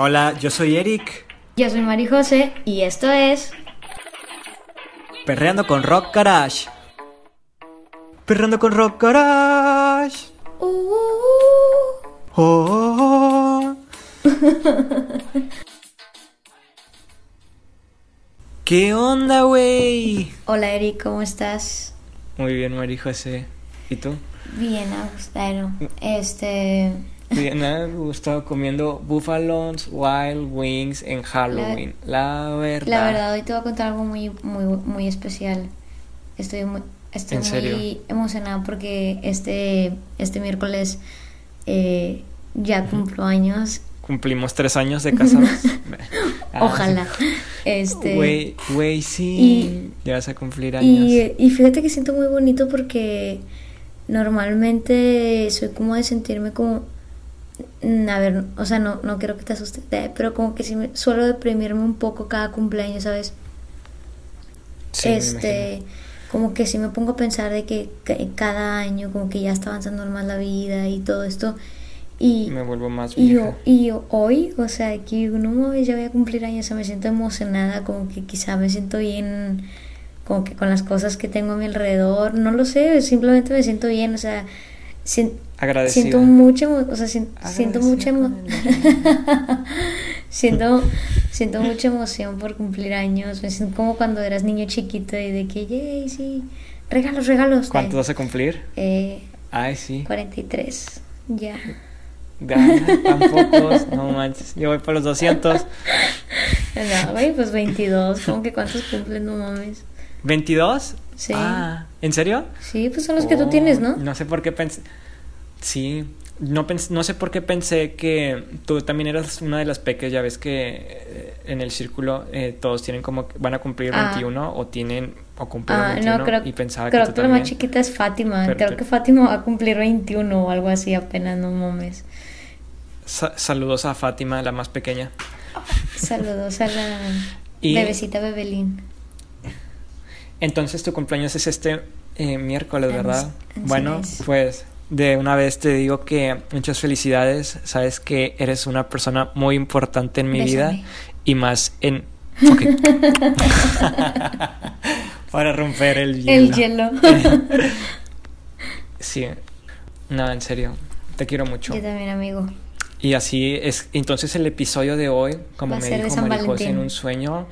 Hola, yo soy Eric. Yo soy Mari José y esto es Perreando con Rock Garage. Perreando con Rock Garage. Uh, uh, uh. Oh. ¿Qué onda, güey? Hola Eric, ¿cómo estás? Muy bien, Mari José. ¿Y tú? Bien, Agustino. Este. Bien, me ha gustado comiendo Buffalo's Wild Wings en Halloween. La, verdad. La verdad, hoy te voy a contar algo muy, muy, muy especial. Estoy muy, estoy ¿En muy emocionada porque este, este miércoles eh, ya cumplo años. Cumplimos tres años de casados. Ah, Ojalá. Este. Güey, güey, sí. Y- ya vas a cumplir años. Y, y fíjate que siento muy bonito porque normalmente soy como de sentirme como... mm, A ver, o sea, no, no quiero que te asustes, eh, pero como que sí me, suelo deprimirme un poco cada cumpleaños, ¿sabes? Sí, este, como que sí me pongo a pensar de que, cada año como que ya está avanzando más la vida y todo esto. Y, Me vuelvo más y vieja. yo, y yo hoy, o sea, que no ya voy a cumplir años, o sea, me siento emocionada, como que quizá me siento bien, como que con las cosas que tengo a mi alrededor, no lo sé, simplemente me siento bien, o sea, Agradecida. siento mucha, emo- o sea, sien- siento mucha, Agradecida emo- con el- siento, siento mucha emoción por cumplir años, me siento como cuando eras niño chiquito y de que, yay, sí, regalos, regalos. ¿Cuánto vas a cumplir? eh, Ay, sí. 43, ya. Ya, tampoco, no manches. Yo voy por los 200. No, güey, pues 22. ¿Cómo que cuántos cumplen? No mames. ¿22? Sí. Ah, ¿en serio? Sí, pues son los que tú Oh, tienes, ¿no? No sé por qué pensé. Sí, no, no sé por qué pensé que tú también eras una de las peques. Ya ves que eh, en el círculo eh, todos tienen como que van a cumplir Ah. 21 o tienen o cumplieron Ah, 21 no, creo, y pensaba creo que que, tú la también. más chiquita es Fátima. Pero- creo que Fátima va a cumplir 21 o algo así apenas, no mames. Sa- saludos a Fátima, la más pequeña. Saludos a la Y- bebecita Bebelín. Entonces tu cumpleaños es este eh, miércoles, ¿verdad? así bueno, es. pues de una vez te digo que muchas felicidades. Sabes que eres una persona muy importante en mi vida y más en... Ok. Para romper el hielo. El hielo. Sí. No, en serio. Te quiero mucho. Yo también, amigo. Y así es. Entonces el episodio de hoy, como Va me dijo María José en un sueño,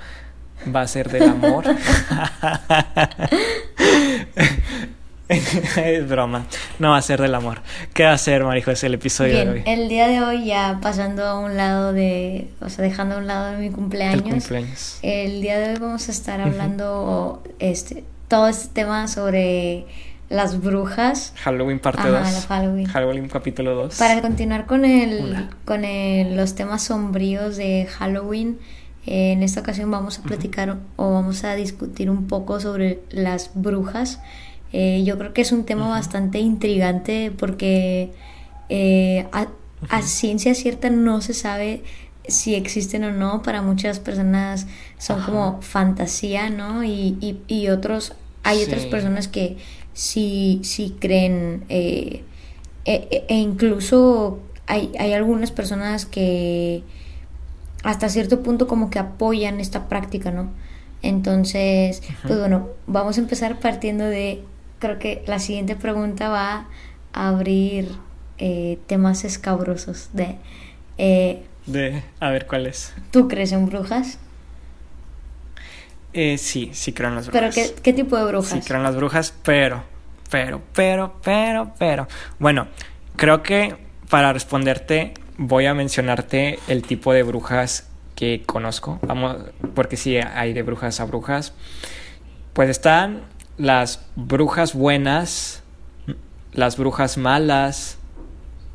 va a ser del amor. es broma. No va a ser del amor. ¿Qué va a ser, María José, el episodio de Bien, hoy? el día de hoy ya pasando a un lado de, o sea, dejando a un lado de mi El cumpleaños. El día de hoy vamos a estar hablando este todo este tema sobre las brujas Halloween parte Ajá, 2. la Halloween. Halloween capítulo 2. para continuar con el con el- los temas sombríos de Halloween. eh, en esta ocasión vamos a platicar o vamos a discutir un poco sobre las brujas. Eh, yo creo que es un tema bastante intrigante porque eh, a, a ciencia cierta no se sabe si existen o no. Para muchas personas son Ajá. como fantasía, ¿no? Y, y, y otros, hay otras personas que sí, sí creen. eh, e, e- e incluso hay, hay algunas personas que hasta cierto punto como que apoyan esta práctica, ¿no? Entonces, pues bueno, vamos a empezar partiendo de, creo que la siguiente pregunta va a abrir eh, temas escabrosos de, eh, De, a ver cuál es. ¿tú crees en brujas? Eh, sí, sí creo en las brujas. ¿Pero qué, qué tipo de brujas? Sí, creo en las brujas, pero, pero, pero, pero, pero. Bueno, creo que para responderte voy a mencionarte el tipo de brujas que conozco. Vamos, porque sí hay de brujas a brujas. Pues están las brujas buenas, las brujas malas,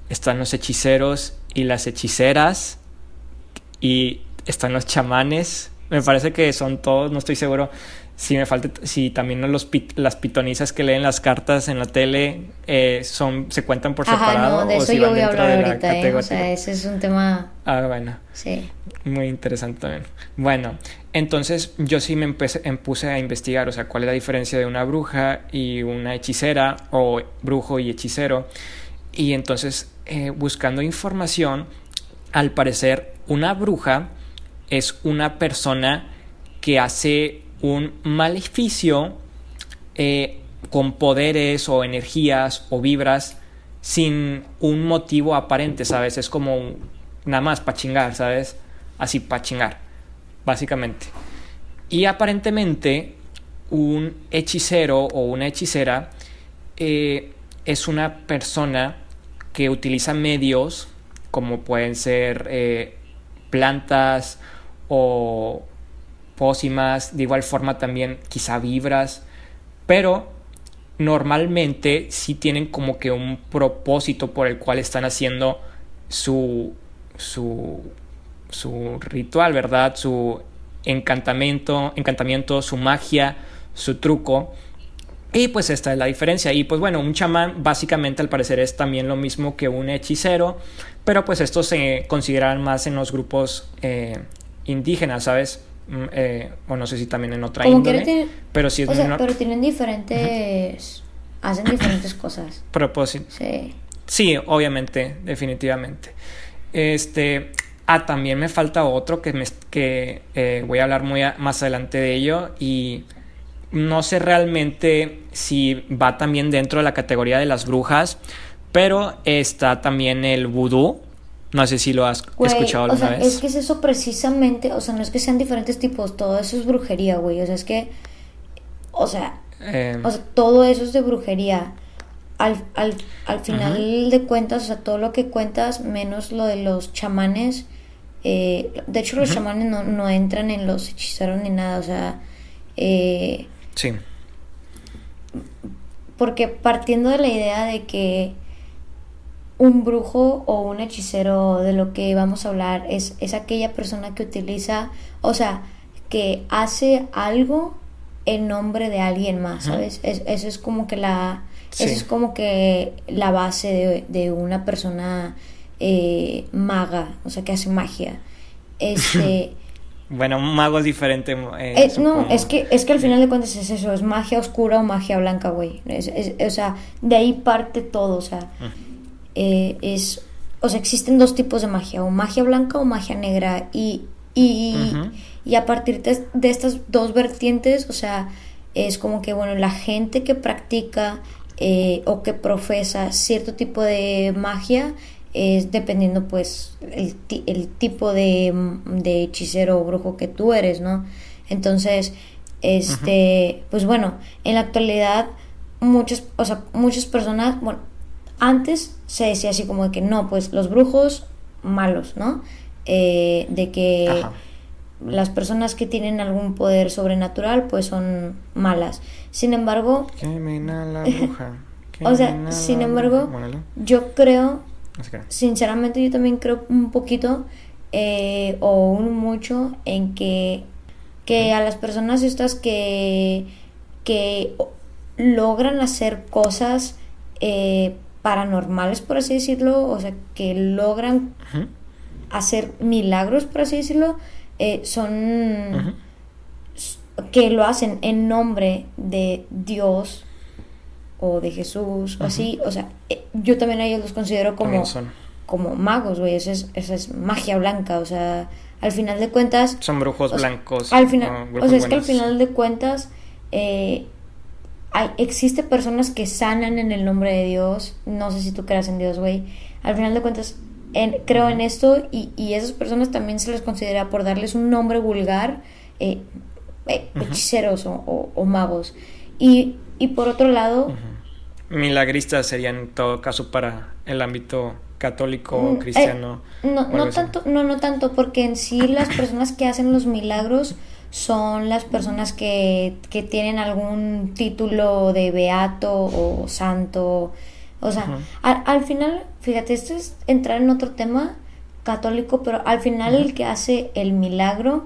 están los hechiceros y las hechiceras, y están los chamanes. Me parece que son todos, no estoy seguro si me falta, si también los pit- las pitonizas que leen las cartas en la tele eh, son se cuentan por Ajá, separado no, de o eso si yo van voy a hablar de la ahorita, ¿eh? O categoría. sea, ese es un tema, Ah, bueno. sí. Muy interesante también. Bueno, entonces yo sí me empecé, em, puse a investigar, o sea, cuál es la diferencia de una bruja y una hechicera o brujo y hechicero. Y entonces, eh, buscando información, al parecer una bruja es una persona que hace un maleficio eh, con poderes o energías o vibras sin un motivo aparente, ¿sabes? Es como nada más para chingar, ¿sabes? Así para chingar, básicamente. Y aparentemente un hechicero o una hechicera eh, es una persona que utiliza medios como pueden ser eh, plantas o pócimas, de igual forma también quizá vibras, pero normalmente sí tienen como que un propósito por el cual están haciendo su, su, su ritual, ¿verdad? Su encantamiento, encantamiento, su magia, su truco. Y pues esta es la diferencia. Y pues bueno, un chamán básicamente al parecer es también lo mismo que un hechicero, pero pues estos se consideran más en los grupos eh, indígenas, ¿sabes? Mm, eh, o no sé si también en otra índole, pero sí es o sea, pero tienen diferentes hacen diferentes cosas. Propósitos. Sí. Sí, obviamente, definitivamente. Este, ah, también me falta otro que me que eh, voy a hablar muy más adelante de ello y no sé realmente si va también dentro de la categoría de las brujas, pero está también el vudú. No sé si lo has escuchado alguna o sea, Es que es eso precisamente, o sea, no es que sean diferentes tipos, todo eso es brujería, güey. O sea, es que, o sea, eh, o sea todo eso es de brujería. Al, al, al final de cuentas, o sea, todo lo que cuentas, menos lo de los chamanes. Eh, de hecho, los chamanes no, no, entran en los hechiceros ni nada, o sea. Eh, sí. Porque partiendo de la idea de que un brujo o un hechicero de lo que vamos a hablar es, es aquella persona que utiliza, o sea, que hace algo en nombre de alguien más, ¿sabes? eso es como que la, eso es como que la base de, una persona eh, maga, o sea, que hace magia. Este, bueno, un mago es diferente. Eh, no, es que, es que al final de cuentas es eso, es magia oscura o magia blanca, güey. o sea, de ahí parte todo, o sea. Eh, es, o sea, existen dos tipos de magia, o magia blanca o magia negra, y, y, y a partir de, estas dos vertientes, o sea, es como que, bueno, la gente que practica eh, o que profesa cierto tipo de magia es dependiendo pues el, el tipo de, de, hechicero o brujo que tú eres, ¿no? Entonces, este, pues bueno, en la actualidad muchas, o sea, muchas personas, bueno, antes se decía así como de que no, pues los brujos malos, ¿no? Eh, de que las personas que tienen algún poder sobrenatural pues son malas. Sin embargo... la bruja. o sea, sin embargo, yo creo, sinceramente yo también creo un poquito eh, o un mucho en que, que a las personas estas que, que logran hacer cosas eh, paranormales, por así decirlo, o sea, que logran hacer milagros, por así decirlo, eh, son que lo hacen en nombre de Dios o de Jesús o así, o sea, eh, yo también a ellos los considero como, como magos, güey, esa es, esa es magia blanca, o sea, al final de cuentas... Son brujos blancos. Al final, o sea, es que al final de cuentas... Eh, hay, existe personas que sanan en el nombre de Dios. No sé si tú creas en Dios, güey. Al final de cuentas, creo en esto y, y esas personas también se les considera por darles un nombre vulgar eh, eh, hechiceros o, magos. Y, y, por otro lado... Milagristas serían en todo caso para el ámbito católico o mm, cristiano. Eh, no, no tanto, no, no tanto, porque en sí las personas que hacen los milagros son las personas que, que tienen algún título de beato o santo. O sea, al, final, fíjate, esto es entrar en otro tema católico, pero al final el que hace el milagro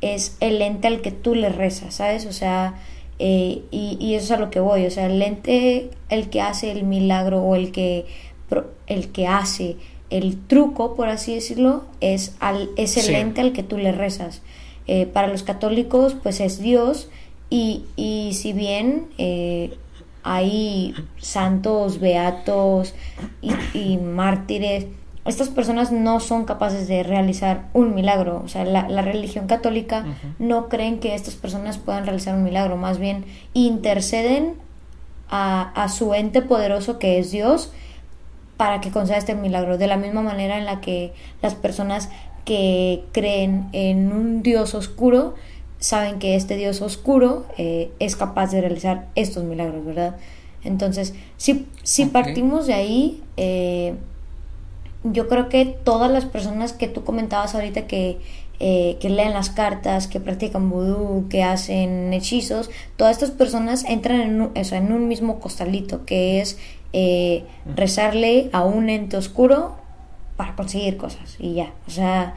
es el ente al que tú le rezas, ¿sabes? O sea, eh, y, y, eso es a lo que voy, o sea, el ente, el que hace el milagro o el que, el que hace el truco, por así decirlo, es, al, es el ente al que tú le rezas. Eh, para los católicos pues es Dios y, y si bien eh, hay santos, beatos y, mártires estas personas no son capaces de realizar un milagro. O sea, la, religión católica no creen que estas personas puedan realizar un milagro, más bien interceden a, a su ente poderoso que es Dios para que conceda este milagro. De la misma manera en la que las personas que creen en un Dios oscuro saben que este Dios oscuro eh, es capaz de realizar estos milagros, ¿verdad? Entonces, si, si partimos de ahí, eh, yo creo que todas las personas que tú comentabas ahorita que, eh, que leen las cartas, que practican vudú, que hacen hechizos, todas estas personas entran en un, en un mismo costalito, que es eh, rezarle a un ente oscuro para conseguir cosas y ya, o sea...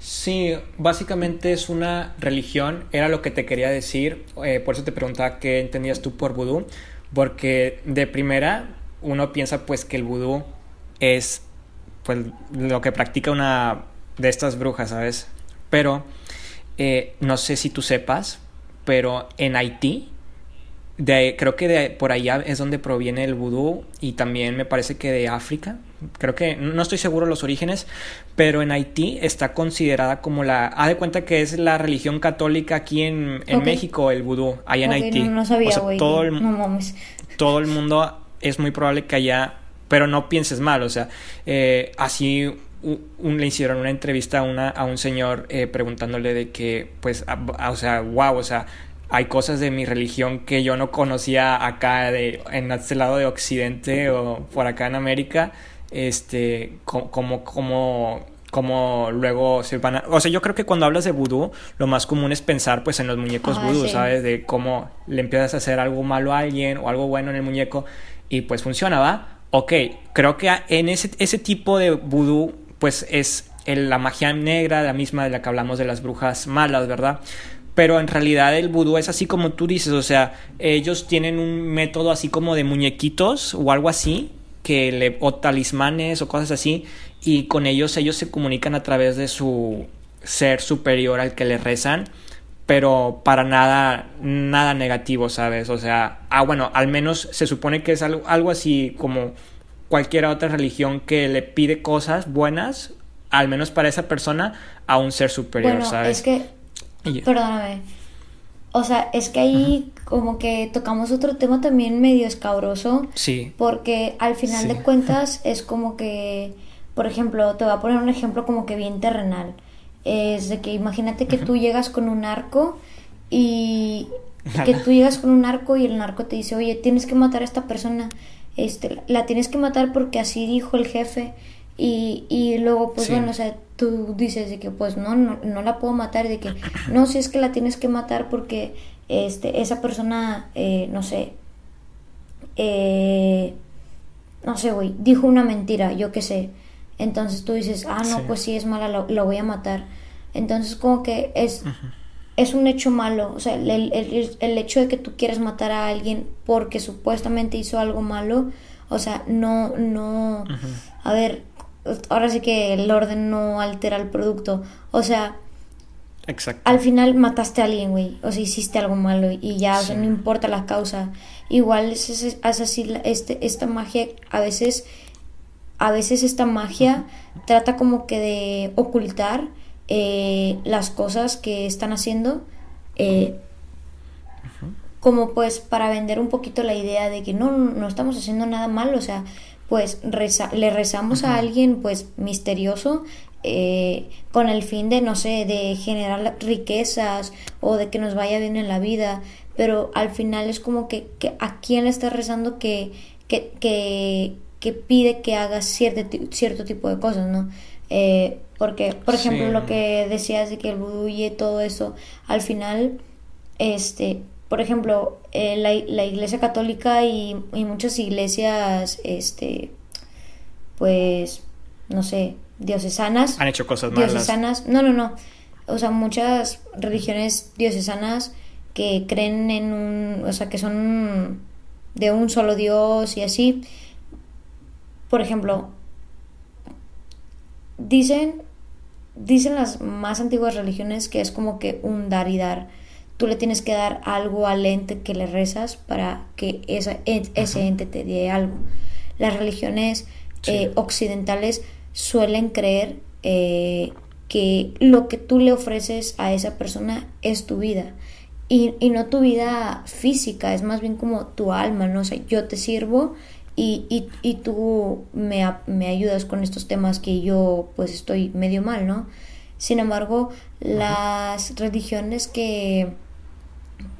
Sí, básicamente es una religión, era lo que te quería decir, eh, por eso te preguntaba qué entendías tú por vudú, porque de primera uno piensa pues que el vudú es pues lo que practica una de estas brujas, ¿sabes? Pero eh, no sé si tú sepas, pero en Haití, de, creo que de por allá es donde proviene el vudú y también me parece que de África. Creo que no estoy seguro de los orígenes, pero en Haití está considerada como la. Haz de cuenta que es la religión católica aquí en, México, el vudú, allá en Haití. No, sabía, todo, el, todo el mundo es muy probable que allá pero no pienses mal, o sea, eh, así un, le hicieron una entrevista a, una, a un señor eh, preguntándole de que, pues, o sea, wow, o sea, hay cosas de mi religión que yo no conocía acá de, en este lado de Occidente o por acá en América, este, como, como, como luego se van a... O sea, yo creo que cuando hablas de vudú, lo más común es pensar pues en los muñecos ah, vudú, ¿sabes? De cómo le empiezas a hacer algo malo a alguien o algo bueno en el muñeco y pues funciona, ¿va? ok, creo que en ese, ese tipo de vudú, pues es la magia negra, la misma de la que hablamos de las brujas malas, ¿verdad? Pero en realidad el vudú es así como tú dices, o sea, ellos tienen un método así como de muñequitos o algo así, que le, o talismanes o cosas así, y con ellos ellos se comunican a través de su ser superior al que le rezan pero para nada, nada negativo, ¿sabes? O sea, ah, bueno, al menos se supone que es algo, algo así como cualquier otra religión que le pide cosas buenas, al menos para esa persona, a un ser superior, bueno, ¿sabes? Es que, perdóname, o sea, es que ahí como que tocamos otro tema también medio escabroso. Sí. Porque al final de cuentas es como que, por ejemplo, te voy a poner un ejemplo como que bien terrenal es de que imagínate que tú llegas con un arco y que tú llegas con un arco y el narco te dice, oye, tienes que matar a esta persona, este, la tienes que matar porque así dijo el jefe. Y, y luego, pues bueno, o sea, tú dices de que pues no, no, la puedo matar, de que no, si es que la tienes que matar porque este, esa persona, eh, no sé, eh, no sé, güey, dijo una mentira, yo qué sé. Entonces tú dices, ah, no, pues sí es mala, lo, voy a matar. Entonces como que es, es un hecho malo. O sea, el, el, hecho de que tú quieras matar a alguien porque supuestamente hizo algo malo, o sea, no, no, a ver, ahora sí que el orden no altera el producto. O sea, Exacto. al final mataste a alguien, güey. O sea, hiciste algo malo y ya, o sea, no importa la causa. Igual es, es, así este, esta magia a veces a veces esta magia trata como que de ocultar eh, las cosas que están haciendo eh, como pues para vender un poquito la idea de que no, no estamos haciendo nada mal, o sea, pues le rezamos a alguien pues misterioso eh, con el fin de, no sé, de generar riquezas o de que nos vaya bien en la vida, pero al final es como que, que a quién le está rezando que, que, que, que pide que hagas cierto, cierto tipo de cosas, ¿no? Eh, porque, por ejemplo, lo que decías de que el vudú y todo eso, al final, este, por ejemplo, eh, la, la, iglesia católica y, y, muchas iglesias, este, pues, no sé, diocesanas. Han hecho cosas malas. Diocesanas, no, no, no. O sea, muchas religiones diocesanas que creen en un, o sea, que son de un solo Dios y así, por ejemplo, dicen, dicen las más antiguas religiones que es como que un dar y dar. Tú le tienes que dar algo al ente que le rezas para que esa, ese ente te dé algo. Las religiones eh, occidentales suelen creer eh, que lo que tú le ofreces a esa persona es tu vida. Y, y, no tu vida física, es más bien como tu alma, ¿no? O sea, yo te sirvo y, y, y tú me, me, ayudas con estos temas que yo pues estoy medio mal, ¿no? Sin embargo, las religiones que,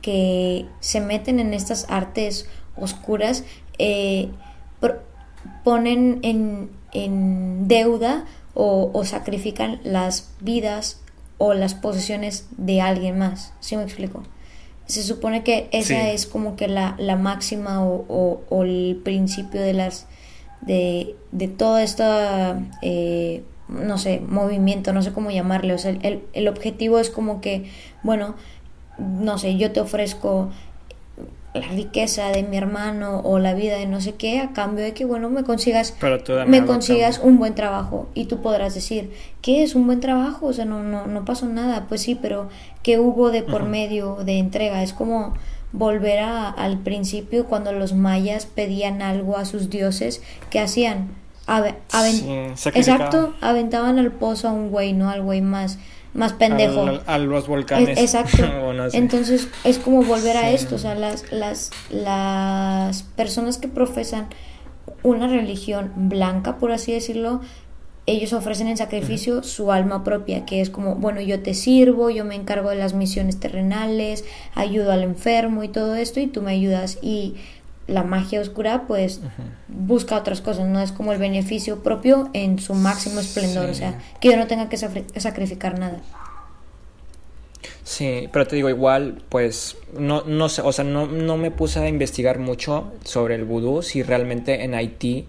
que se meten en estas artes oscuras eh, ponen en, en deuda o, o, sacrifican las vidas o las posesiones de alguien más. ¿Sí me explico? Se supone que esa es como que la, la máxima o, o, el principio de las de, de toda esta eh, no sé, movimiento, no sé cómo llamarle. O sea, el, el objetivo es como que, bueno, no sé, yo te ofrezco la riqueza de mi hermano o la vida de no sé qué a cambio de que bueno me consigas me consigas un buen trabajo. Y tú podrás decir qué es un buen trabajo o sea no no no pasó nada. Pues sí pero qué hubo de por medio de entrega es como volver a, al principio cuando los mayas pedían algo a sus dioses que hacían exacto aventaban al pozo a un güey no al güey más más pendejo. a los volcanes. exacto. Entonces es como volver a esto, o sea, las, las, las personas que profesan una religión blanca, por así decirlo, ellos ofrecen en sacrificio su alma propia, que es como, bueno, yo te sirvo, yo me encargo de las misiones terrenales, ayudo al enfermo y todo esto, y tú me ayudas. Y la magia oscura pues busca otras cosas, no es como el beneficio propio en su máximo esplendor, o sea, que yo no tenga que sacrificar nada. Sí, pero te digo igual, pues no, no sé, o sea, no, no me puse a investigar mucho sobre el vudú, si realmente en Haití,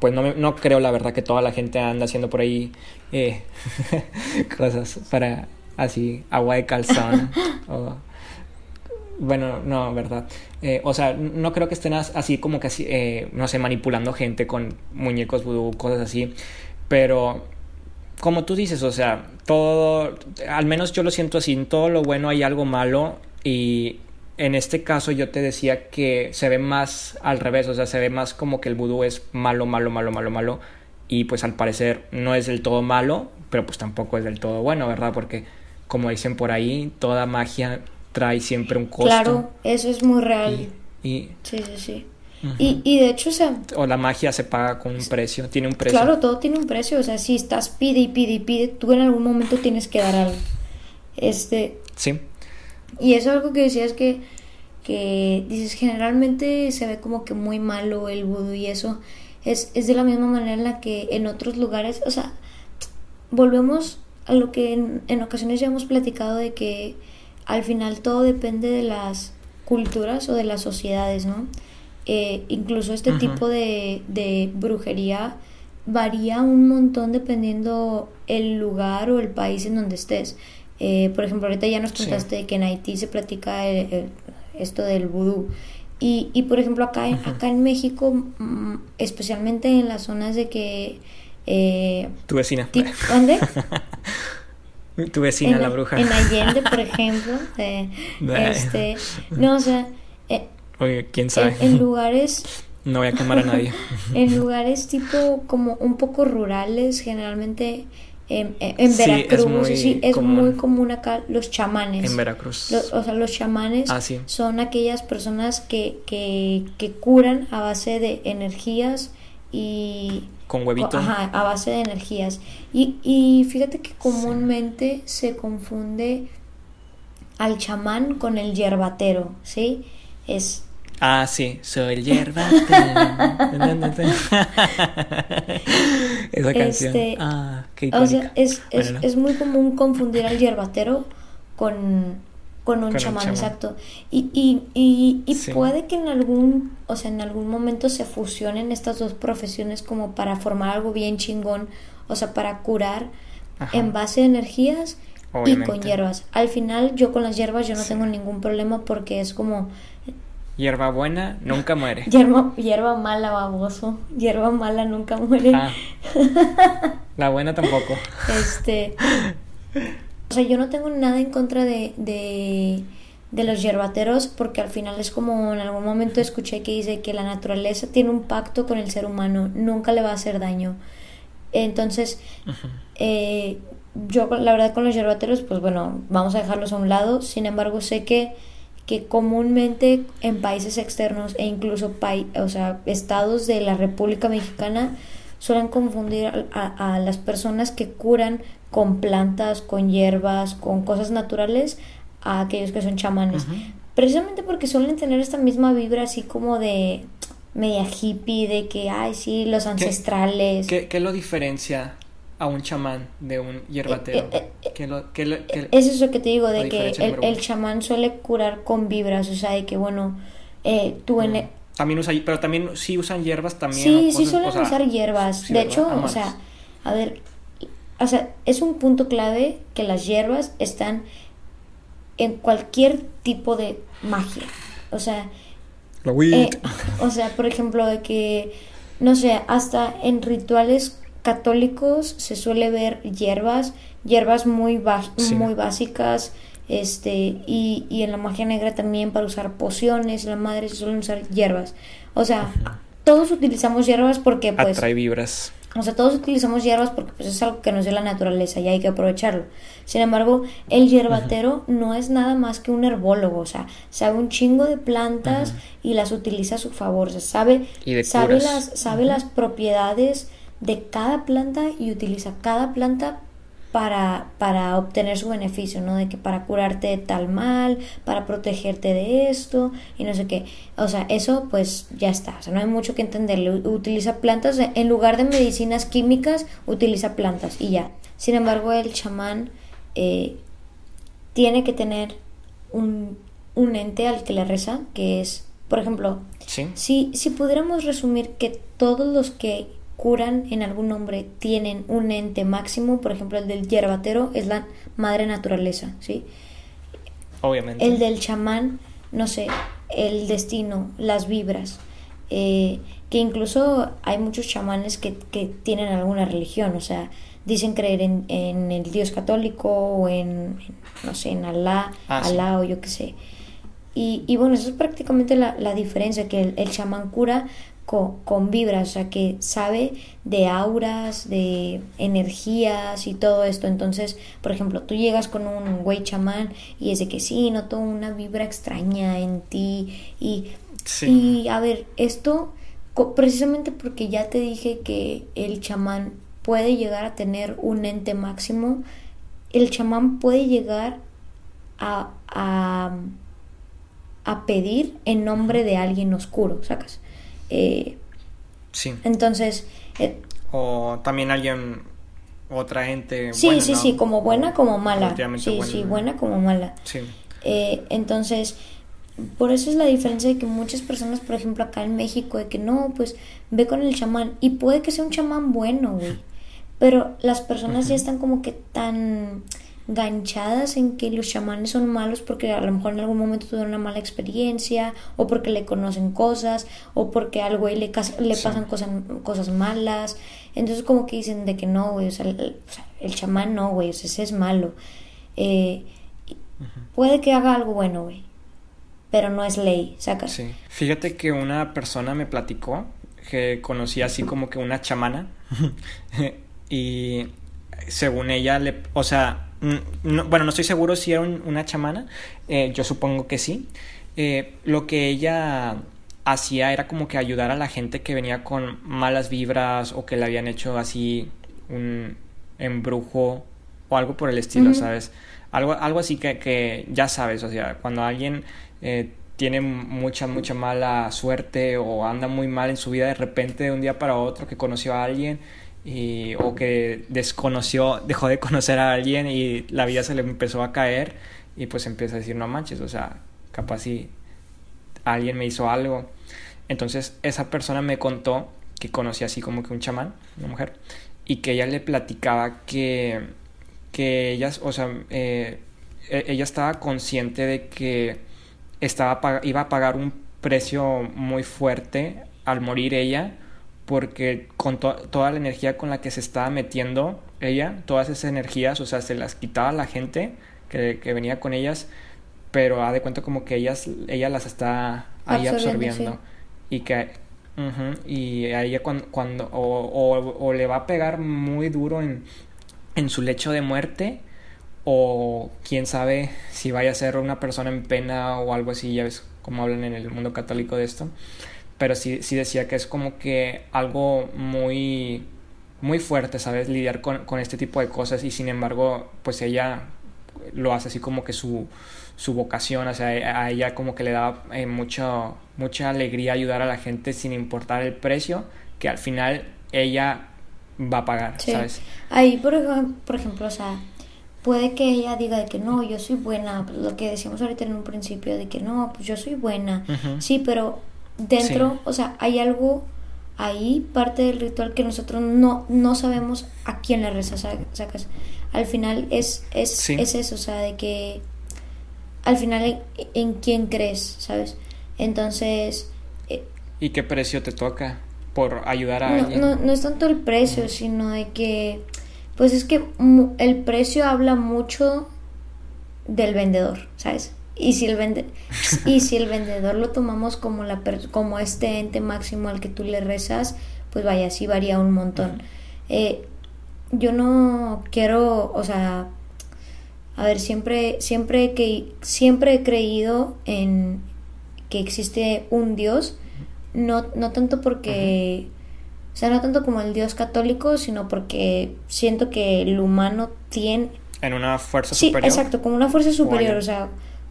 pues no, no creo la verdad que toda la gente anda haciendo por ahí eh, cosas para así, agua de calzón o bueno, no, verdad. Eh, o sea, no creo que estén así como que así, eh, no sé, manipulando gente con muñecos vudú, cosas así. Pero, como tú dices, o sea, todo, al menos yo lo siento así, en todo lo bueno hay algo malo y en este caso yo te decía que se ve más al revés, o sea, se ve más como que el vudú es malo, malo, malo, malo, malo y pues al parecer no es del todo malo, pero pues tampoco es del todo bueno, ¿verdad? Porque como dicen por ahí, toda magia trae siempre un costo. Claro, eso es muy real. Y, sí, sí, sí. y, y, de hecho, o sea... O la magia se paga con un precio, tiene un precio. Claro, todo tiene un precio, o sea, si estás pide y pide y pide, tú en algún momento tienes que dar algo. Este... Sí. Y eso es algo que decías que, que dices, generalmente se ve como que muy malo el vudú y eso es, es de la misma manera en la que en otros lugares, o sea, volvemos a lo que en, en ocasiones ya hemos platicado de que al final todo depende de las culturas o de las sociedades, ¿no? Eh, incluso este tipo de, de, brujería varía un montón dependiendo el lugar o el país en donde estés. Eh, por ejemplo, ahorita ya nos contaste que en Haití se practica esto del vudú. Y, y por ejemplo, acá, acá en México, mm, especialmente en las zonas de que... Eh, tu vecina. ¿Dónde? Tu vecina, la bruja. En Allende, por ejemplo. este, no, o sea. Eh, Oye, quién sabe. En, lugares. No voy a quemar a nadie. en lugares tipo como un poco rurales, generalmente en, en Veracruz. Sí, es, muy, sí, es común. muy común acá los chamanes. En Veracruz. o sea, los chamanes ah, son aquellas personas que, que, que curan a base de energías y con huevitos. Ajá, a base de energías. Y, y fíjate que comúnmente se confunde al chamán con el yerbatero, ¿sí? Es... Ah, sí, soy el yerbatero. Esa canción. Este, ah, qué o sea, es, es, es muy común confundir al yerbatero con con un chamán, exacto. Y, y, y, y puede que en algún, o sea, en algún momento se fusionen estas dos profesiones como para formar algo bien chingón, o sea, para curar en base de energías y con hierbas. Al final yo con las hierbas yo no tengo ningún problema porque es como... Hierba buena nunca muere. Hierba, hierba mala, baboso. Hierba mala nunca muere. Ah. La buena tampoco. Este... O sea, yo no tengo nada en contra de, de, de los yerbateros porque al final es como en algún momento escuché que dice que la naturaleza tiene un pacto con el ser humano, nunca le va a hacer daño. Entonces, eh, yo la verdad con los yerbateros, pues bueno, vamos a dejarlos a un lado. Sin embargo, sé que, que comúnmente en países externos e incluso o sea, estados de la República Mexicana suelen confundir a, las personas que curan con plantas, con hierbas, con cosas naturales a aquellos que son chamanes. Precisamente porque suelen tener esta misma vibra así como de media hippie, de que, ay, sí, los ancestrales. ¿Qué, lo diferencia a un chamán de un hierbatero? Eh, eh, eh, es eso que te digo, de que el, chamán suele curar con vibras, o sea, de que, bueno, tú en... También usa, pero también sí usan hierbas también. Sí, sí suelen usar hierbas. de hecho, o sea, a ver, o sea, es un punto clave que las hierbas están en cualquier tipo de magia. O sea, eh, o sea, por ejemplo, de que, no sé, hasta en rituales católicos se suele ver hierbas, hierbas muy, muy básicas, este, y, y, en la magia negra también para usar pociones, la madre se suelen usar hierbas. O sea, todos utilizamos hierbas porque pues... Atrae vibras. O sea, todos utilizamos hierbas porque pues, es algo que nos dio la naturaleza y hay que aprovecharlo. Sin embargo, el hierbatero no es nada más que un herbólogo, o sea, sabe un chingo de plantas y las utiliza a su favor, o sea, sabe, sabe, las, sabe las propiedades de cada planta y utiliza cada planta para, para obtener su beneficio, ¿no? De que para curarte de tal mal, para protegerte de esto y no sé qué. O sea, eso pues ya está, o sea, no hay mucho que entenderle. Utiliza plantas, en lugar de medicinas químicas, utiliza plantas y ya. Sin embargo, el chamán eh, tiene que tener un, un ente al que le reza, que es, por ejemplo, si, si pudiéramos resumir que todos los que curan en algún nombre tienen un ente máximo, por ejemplo el del hierbatero es la madre naturaleza, ¿sí? Obviamente. El del chamán, no sé, el destino, las vibras, eh, que incluso hay muchos chamanes que, que, tienen alguna religión, o sea, dicen creer en, en el Dios católico o en, no sé, en Alá, ah, Alá o yo qué sé. Y, y, bueno, eso es prácticamente la, la diferencia, que el, el chamán cura con, vibras, o sea, que sabe de auras, de energías y todo esto. Entonces, por ejemplo, tú llegas con un güey chamán y es de que sí, noto una vibra extraña en ti. Y, y a ver, esto precisamente porque ya te dije que el chamán puede llegar a tener un ente máximo, el chamán puede llegar a, a, a pedir en nombre de alguien oscuro, ¿sacas? Eh, sí. Entonces... Eh, o también alguien, otra ente. Sí, sí, sí, como buena como mala. Sí, sí, buena como mala. Sí. Eh, entonces, por eso es la diferencia de que muchas personas, por ejemplo, acá en México, de que no, pues ve con el chamán. Y puede que sea un chamán bueno, güey. Pero las personas ya están como que tan ganchadas en que los chamanes son malos porque a lo mejor en algún momento tuvieron una mala experiencia o porque le conocen cosas o porque algo güey le, le pasan cosas, cosas malas. Entonces como que dicen de que no, güey, o sea, el, chamán no, güey, o sea, ese es malo. Eh, puede que haga algo bueno, güey, pero no es ley, saca Sí. Fíjate que una persona me platicó que conocía así como que una chamana y según ella, le, o sea, Mm, bueno, no estoy seguro si era una chamana, eh, yo supongo que sí. Eh, lo que ella hacía era como que ayudar a la gente que venía con malas vibras o que le habían hecho así un embrujo o algo por el estilo, ¿sabes? Algo, algo así que, que, ya sabes, o sea, cuando alguien eh, tiene mucha, mucha mala suerte o anda muy mal en su vida, de repente de un día para otro que conoció a alguien y, o que desconoció, dejó de conocer a alguien y la vida se le empezó a caer y pues empieza a decir, no manches, o sea, capaz si alguien me hizo algo. Entonces esa persona me contó que conocía así como que un chamán, una mujer, y que ella le platicaba que, que ella, o sea, eh, e-, ella estaba consciente de que estaba, iba a pagar un precio muy fuerte al morir ella porque con toda la energía con la que se estaba metiendo ella, todas esas energías, o sea, se las quitaba la gente que, venía con ellas, pero ha de cuenta como que ellas, ella las está ahí absorbiendo, y que Y a ella cuando, cuando o, o- o le va a pegar muy duro en, en su lecho de muerte, o quién sabe si vaya a ser una persona en pena o algo así, ya ves cómo hablan en el mundo católico de esto. Pero sí, sí decía que es como que algo muy, muy fuerte, ¿sabes? Lidiar con, con este tipo de cosas y sin embargo, pues ella lo hace así como que su, su vocación, o sea, a ella como que le da eh, mucho, mucha alegría ayudar a la gente sin importar el precio, que al final ella va a pagar, Sí. ¿sabes? Ahí, por ejemplo, por ejemplo, o sea, puede que ella diga de que no, yo soy buena, lo que decíamos ahorita en un principio, de que no, pues yo soy buena. Sí, pero dentro, Sí. o sea, hay algo ahí, parte del ritual que nosotros no, no sabemos a quién le reza, sa- sacas. Al final es, es, Sí. es eso, o sea, de que al final en, en quién crees, ¿sabes? Entonces, eh, ¿Y qué precio te toca por ayudar a no, alguien? no, no es tanto el precio, sino de que, pues es que el precio habla mucho del vendedor, ¿sabes? Y si el vende y si el vendedor lo tomamos como la per- como este ente máximo al que tú le rezas, pues vaya, sí varía un montón. Eh, yo no quiero, o sea, a ver, siempre, siempre que siempre he creído en que existe un Dios, no, no tanto porque, o sea, no tanto como el Dios católico, sino porque siento que el humano tiene, En una fuerza sí, superior. exacto, como una fuerza superior, o sea,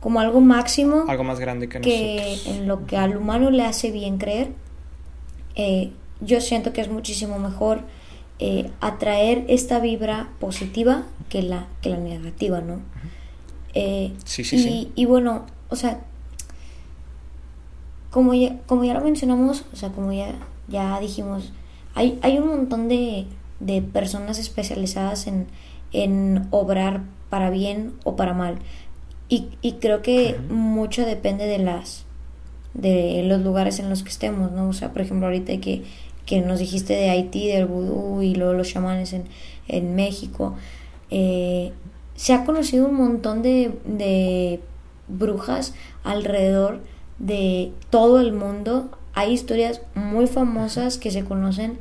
como algo máximo Algo más grande que, que nosotros. en lo que al humano le hace bien creer, eh, yo siento que es muchísimo mejor eh, atraer esta vibra positiva que la, que la negativa, ¿no? Eh, Sí, sí, y, sí. y bueno, o sea, como ya, como ya lo mencionamos, o sea, como ya, ya dijimos, hay, hay un montón de, de personas especializadas en, en obrar para bien o para mal. Y, y creo que mucho depende de las de los lugares en los que estemos, ¿no? O sea, por ejemplo, ahorita que, que nos dijiste de Haití, del vudú y luego los chamanes en, en México, eh, se ha conocido un montón de, de brujas alrededor de todo el mundo. Hay historias muy famosas que se conocen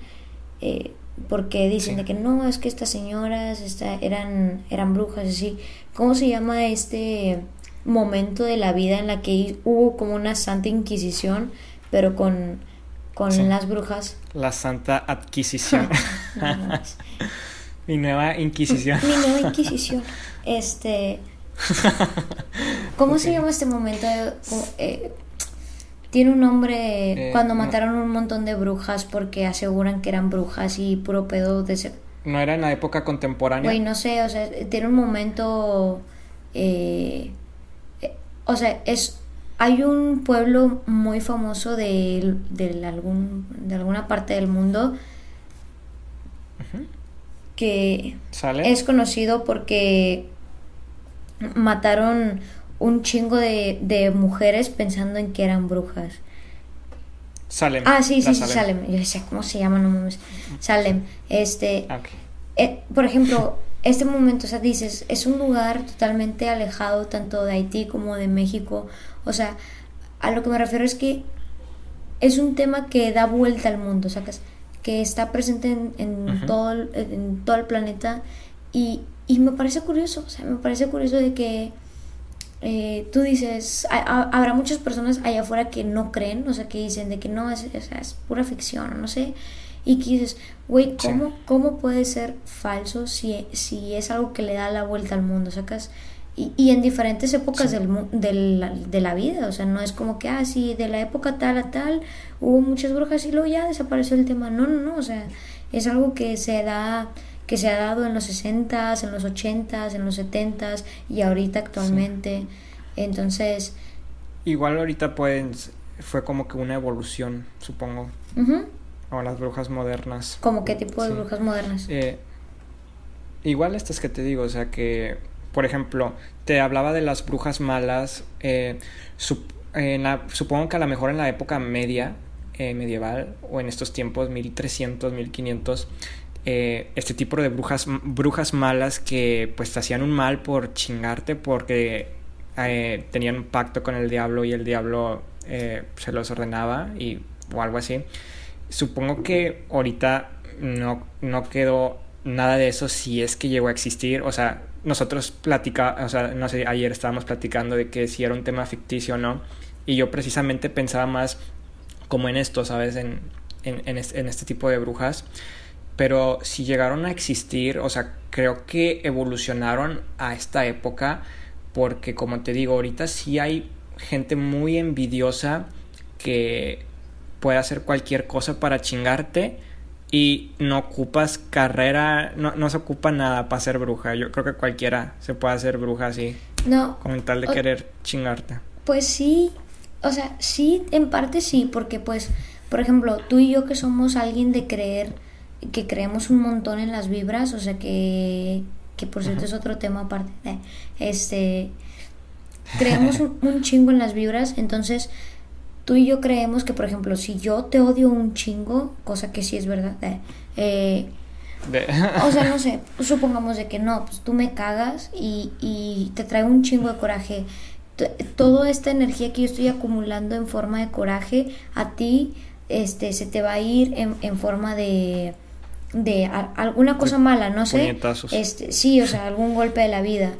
eh, porque dicen Sí. de que no, es que estas señoras esta- eran, eran brujas, así. ¿Cómo se llama este momento de la vida en la que hubo como una santa inquisición, pero con, con Sí. las brujas? La Santa Adquisición. No. Mi nueva Inquisición. Mi nueva inquisición. Este. ¿Cómo se llama este momento? Eh, tiene un nombre Eh, cuando no. mataron un montón de brujas porque aseguran que eran brujas y puro pedo de ser. No era en la época contemporánea. Güey, no sé, o sea, tiene un momento. eh, eh, o sea, es. Hay un pueblo muy famoso de, de, algún, de alguna parte del mundo que ¿Sale? es conocido porque mataron un chingo de, de mujeres pensando en que eran brujas. Salem. Ah, sí, sí, sí, Salem. Yo decía, ¿cómo se llama? No mames. Salem. Este, Ah, eh, por ejemplo, este momento, o sea, dices, es un lugar totalmente alejado tanto de Haití como de México. O sea, a lo que me refiero es que es un tema que da vuelta al mundo, sacas, que está presente en, todo, el, en todo el planeta y, y me parece curioso, o sea, me parece curioso de que eh, tú dices, ha- ha- habrá muchas personas allá afuera que no creen, o sea, que dicen de que no, es, es, es pura ficción, no sé, y que dices, güey, Sí. ¿cómo, ¿cómo puede ser falso si, si es algo que le da la vuelta al mundo, sacas? Y, y en diferentes épocas Sí. del, de, la, de la vida, o sea, no es como que, ah, sí, de la época tal a tal hubo muchas brujas y luego ya desapareció el tema, no, no, no, o sea, es algo que se da que se ha dado en los 60s, en los 80s, en los 70s y ahorita actualmente. Entonces, Igual ahorita pueden. Fue como que una evolución, supongo. ujú, O las brujas modernas. ¿como qué tipo de Sí. brujas modernas? Eh, igual estas que te digo, o sea que, por ejemplo, te hablaba de las brujas malas. eh, sup- en la- supongo que a lo mejor en la época media, eh, medieval, o en estos tiempos, 1300, 1500, eh, este tipo de brujas, brujas malas que pues te hacían un mal por chingarte porque eh, tenían un pacto con el diablo y el diablo eh, se los ordenaba y o algo así. Supongo que ahorita no, no quedó nada de eso si es que llegó a existir. O sea, nosotros platicamos, o sea, no sé, ayer estábamos platicando de que si era un tema ficticio o no. Y yo precisamente pensaba más como en esto, ¿sabes? En, en, este, tipo de brujas. Pero si llegaron a existir, o sea, creo que evolucionaron a esta época porque, como te digo, ahorita sí hay gente muy envidiosa que puede hacer cualquier cosa para chingarte y no ocupas carrera, no, no se ocupa nada para ser bruja. Yo creo que cualquiera se puede hacer bruja así. No. Con tal de querer chingarte. Pues sí, o sea, sí, en parte sí, porque pues, por ejemplo, tú y yo que somos alguien de creer, que creemos un montón en las vibras, o sea que, que por cierto es otro tema aparte, eh, este, creemos un, chingo en las vibras, entonces tú y yo creemos que, por ejemplo, si yo te odio un chingo, cosa que sí es verdad, eh, eh o sea, no sé, supongamos de que no, pues tú me cagas y, y te trae un chingo de coraje. Toda esta energía que yo estoy acumulando en forma de coraje, a ti este, se te va a ir en, en forma de, de alguna cosa mala, no sé. Este, sí, o sea, algún golpe de la vida.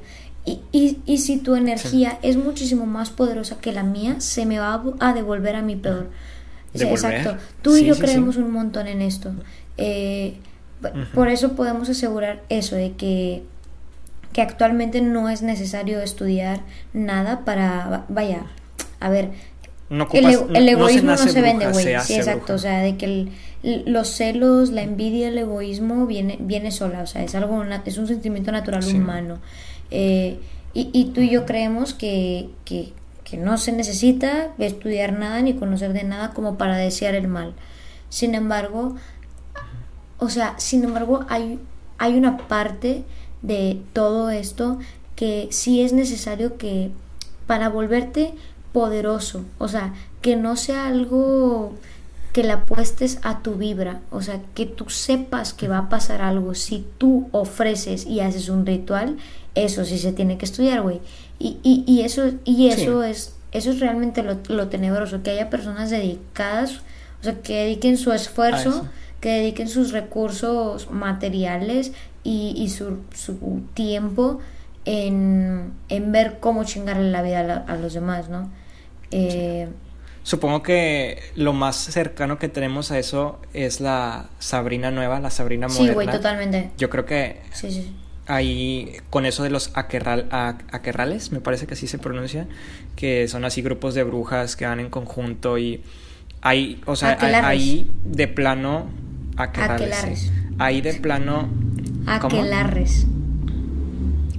Y, y, y si tu energía es muchísimo más poderosa que la mía, se me va a devolver a mi peor. exacto. Tú y yo creemos un montón en esto. Eh, por eso podemos asegurar eso, de que que actualmente no es necesario estudiar nada para, vaya, a ver, el, egoísmo no se, vende, güey. Sí, exacto, o sea, de que los celos, la envidia, el egoísmo viene, viene sola, o sea, es algo, es un sentimiento natural humano. Eh, y, y, tú y yo creemos que, que, que no se necesita estudiar nada ni conocer de nada como para desear el mal. Sin embargo, o sea, sin embargo, hay, hay una parte de todo esto que sí es necesario que para volverte poderoso, o sea, que no sea algo que le apuestes a tu vibra, o sea, que tú sepas que va a pasar algo si tú ofreces y haces un ritual, eso sí se tiene que estudiar, güey. Y, y, y, eso, y eso es eso es realmente lo, lo, tenebroso, que haya personas dedicadas, o sea, que dediquen su esfuerzo, que dediquen sus recursos materiales y, su, su, tiempo en, ver cómo chingarle la vida a, los demás, ¿no? Eh, Supongo que lo más cercano que tenemos a eso es la Sabrina nueva, la Sabrina moderna. Sí, güey, totalmente. Yo creo que sí, sí. ahí, con eso de los aquerral, aquerrales, me parece que así se pronuncia, que son así grupos de brujas que van en conjunto y hay, o sea, ahí de plano aquerrales. Ahí de plano Aquelarres.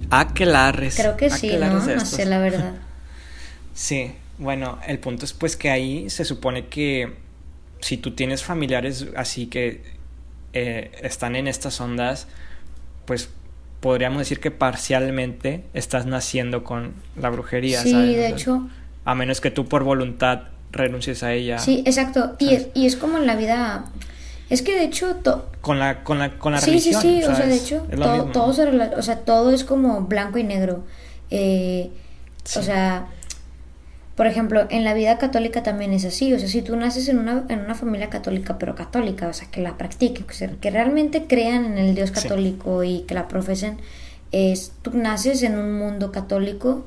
Aquelarres. Creo que sí, ¿no? No sé la verdad. sí, bueno, el punto es pues que ahí se supone que si tú tienes familiares así que eh, están en estas ondas, pues podríamos decir que parcialmente estás naciendo con la brujería. Sí, de hecho. A menos que tú por voluntad renuncies a ella. Sí, exacto. Y es, y es como en la vida es que de hecho... con la, con la, con la sí, Sí, sí, o sea, de hecho, todo, todo, se o sea, todo es como blanco y negro. Eh, O sea, por ejemplo, en la vida católica también es así. O sea, si tú naces en una, en una familia católica, pero católica, o sea, que la practique, que realmente crean en el Dios católico y que la profesen, es, tú naces en un mundo católico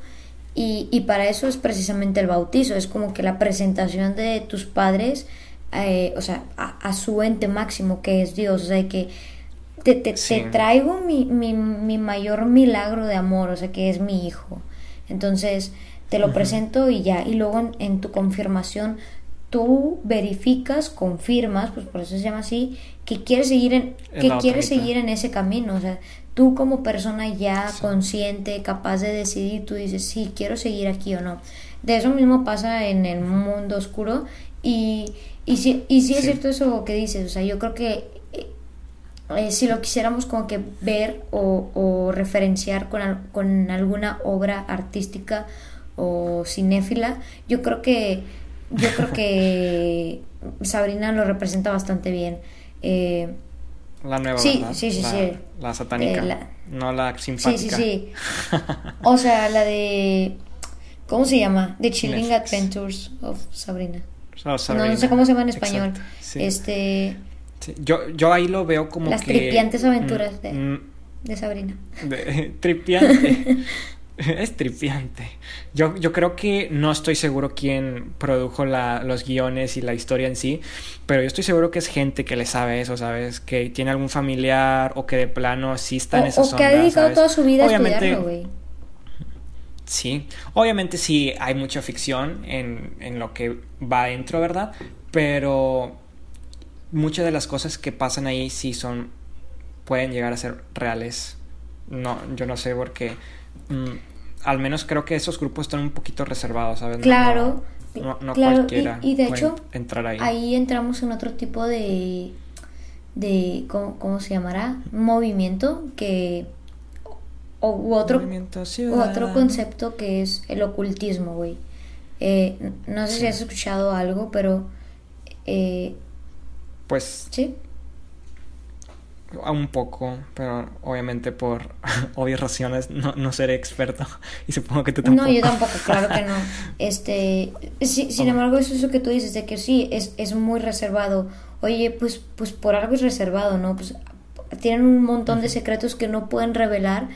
y, y para eso es precisamente el bautizo. Es como que la presentación de tus padres eh, o sea, a, su ente máximo que es Dios, o sea, que te, te, traigo mi, mi, mi, mayor milagro de amor, o sea, que es mi hijo. Entonces, te lo presento y ya, y luego en, tu confirmación tú verificas, confirmas, pues por eso se llama así, que quieres seguir en, que quieres seguir en ese camino, o sea, tú como persona ya consciente, capaz de decidir, tú dices, sí, quiero seguir aquí o no. De eso mismo pasa en el mundo oscuro y, y sí, y sí es cierto eso que dices, o sea, yo creo que eh, eh, si lo quisiéramos como que ver o, o referenciar con, con, alguna obra artística o cinéfila, yo creo que yo creo que Sabrina lo representa bastante bien. Eh, la nueva, sí, sí, sí, la, sí. La satánica, no la simpática. Sí, sí, sí. o sea, la de... ¿Cómo se llama? The Chilling Adventures of Sabrina. no, sé cómo se llama en español. Este. Yo, yo ahí lo veo como Las tripiantes aventuras mm, de, mm, de, Sabrina. tripiante. es tripiante. Yo, yo creo que no estoy seguro quién produjo la, los guiones y la historia en sí, pero yo estoy seguro que es gente que le sabe eso, ¿sabes? Que tiene algún familiar o que de plano sí está en esa O que ha dedicado toda su vida a estudiarlo, güey. Sí, obviamente sí hay mucha ficción en, en lo que va adentro, ¿verdad? Pero muchas de las cosas que pasan ahí sí son pueden llegar a ser reales. No, yo no sé por qué. Mm, al menos creo que esos grupos están un poquito reservados, ¿sabes? Claro. No, no, cualquiera y, de hecho, entrar ahí. Ahí entramos en otro tipo de, de ¿cómo, se llamará? Movimiento que... O, u otro, otro concepto que es el ocultismo, güey. Eh, no sé si has escuchado algo, pero... Eh, pues... Sí un poco, pero obviamente por obvias razones no, no, seré experto y supongo que tú tampoco. No, yo tampoco, claro que no. Este, sin embargo, eso es lo que tú dices, de que sí, es, es muy reservado. Oye, pues, pues por algo es reservado, ¿no? Pues tienen un montón de secretos que no pueden revelar,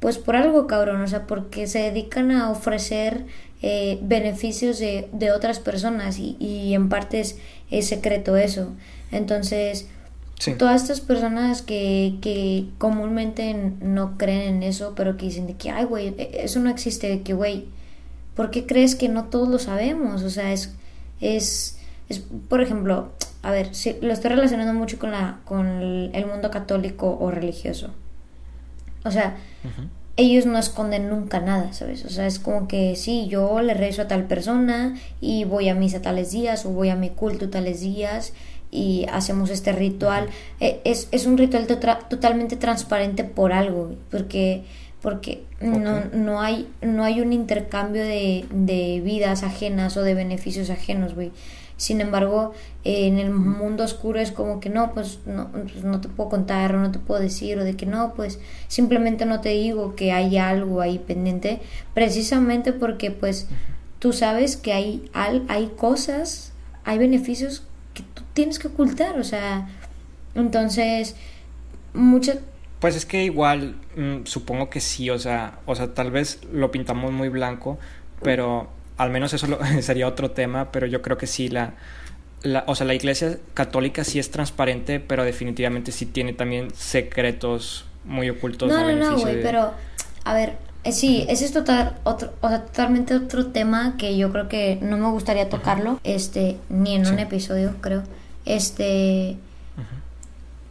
pues por algo, cabrón, o sea, porque se dedican a ofrecer eh, beneficios de, de otras personas y, y en parte es, es secreto eso. Entonces Todas estas personas que, que comúnmente no creen en eso, pero que dicen de que, ay, güey, e, eso no existe, de que, güey, ¿por qué crees que no todos lo sabemos? O sea, es, es, es por ejemplo, a ver, si, lo estoy relacionando mucho con, la, con el mundo católico o religioso. O sea, ellos no esconden nunca nada, ¿sabes? O sea, es como que sí, yo le rezo a tal persona y voy a misa tales días o voy a mi culto tales días y hacemos este ritual. E, es, es un ritual totalmente transparente por algo, porque, porque no, no, hay, no hay un intercambio de, de vidas ajenas o de beneficios ajenos, güey. Sin embargo, en el mundo oscuro es como que no, pues no, pues no te puedo contar o no te puedo decir o de que no, pues simplemente no te digo que hay algo ahí pendiente, precisamente porque pues tú sabes que hay, hay cosas, hay beneficios tienes que ocultar, o sea, entonces, muchas... Pues es que igual, mm, supongo que sí, o sea, o sea, tal vez lo pintamos muy blanco, pero al menos eso sería otro tema, pero yo creo que sí, la, la, o sea, la iglesia católica sí es transparente, pero definitivamente sí tiene también secretos muy ocultos. No, no, no, güey, pero, a ver, eh, sí, ese es total, otro, o sea, totalmente otro tema que yo creo que no me gustaría tocarlo, este, ni en un episodio, creo. Este,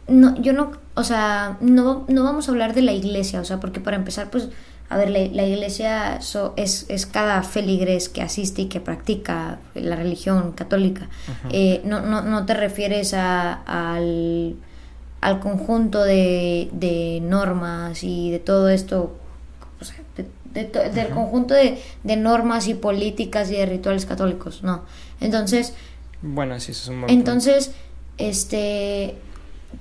no, yo no, o sea, no, no vamos a hablar de la iglesia, o sea, porque para empezar, pues, a ver, la, iglesia es, es, cada feligres que asiste y que practica la religión católica. Eh, no, no, no te refieres a, al, al conjunto de, de normas y de todo esto del conjunto de, normas y políticas y de rituales católicos, no. Entonces... Bueno, sí, eso es un Entonces, este...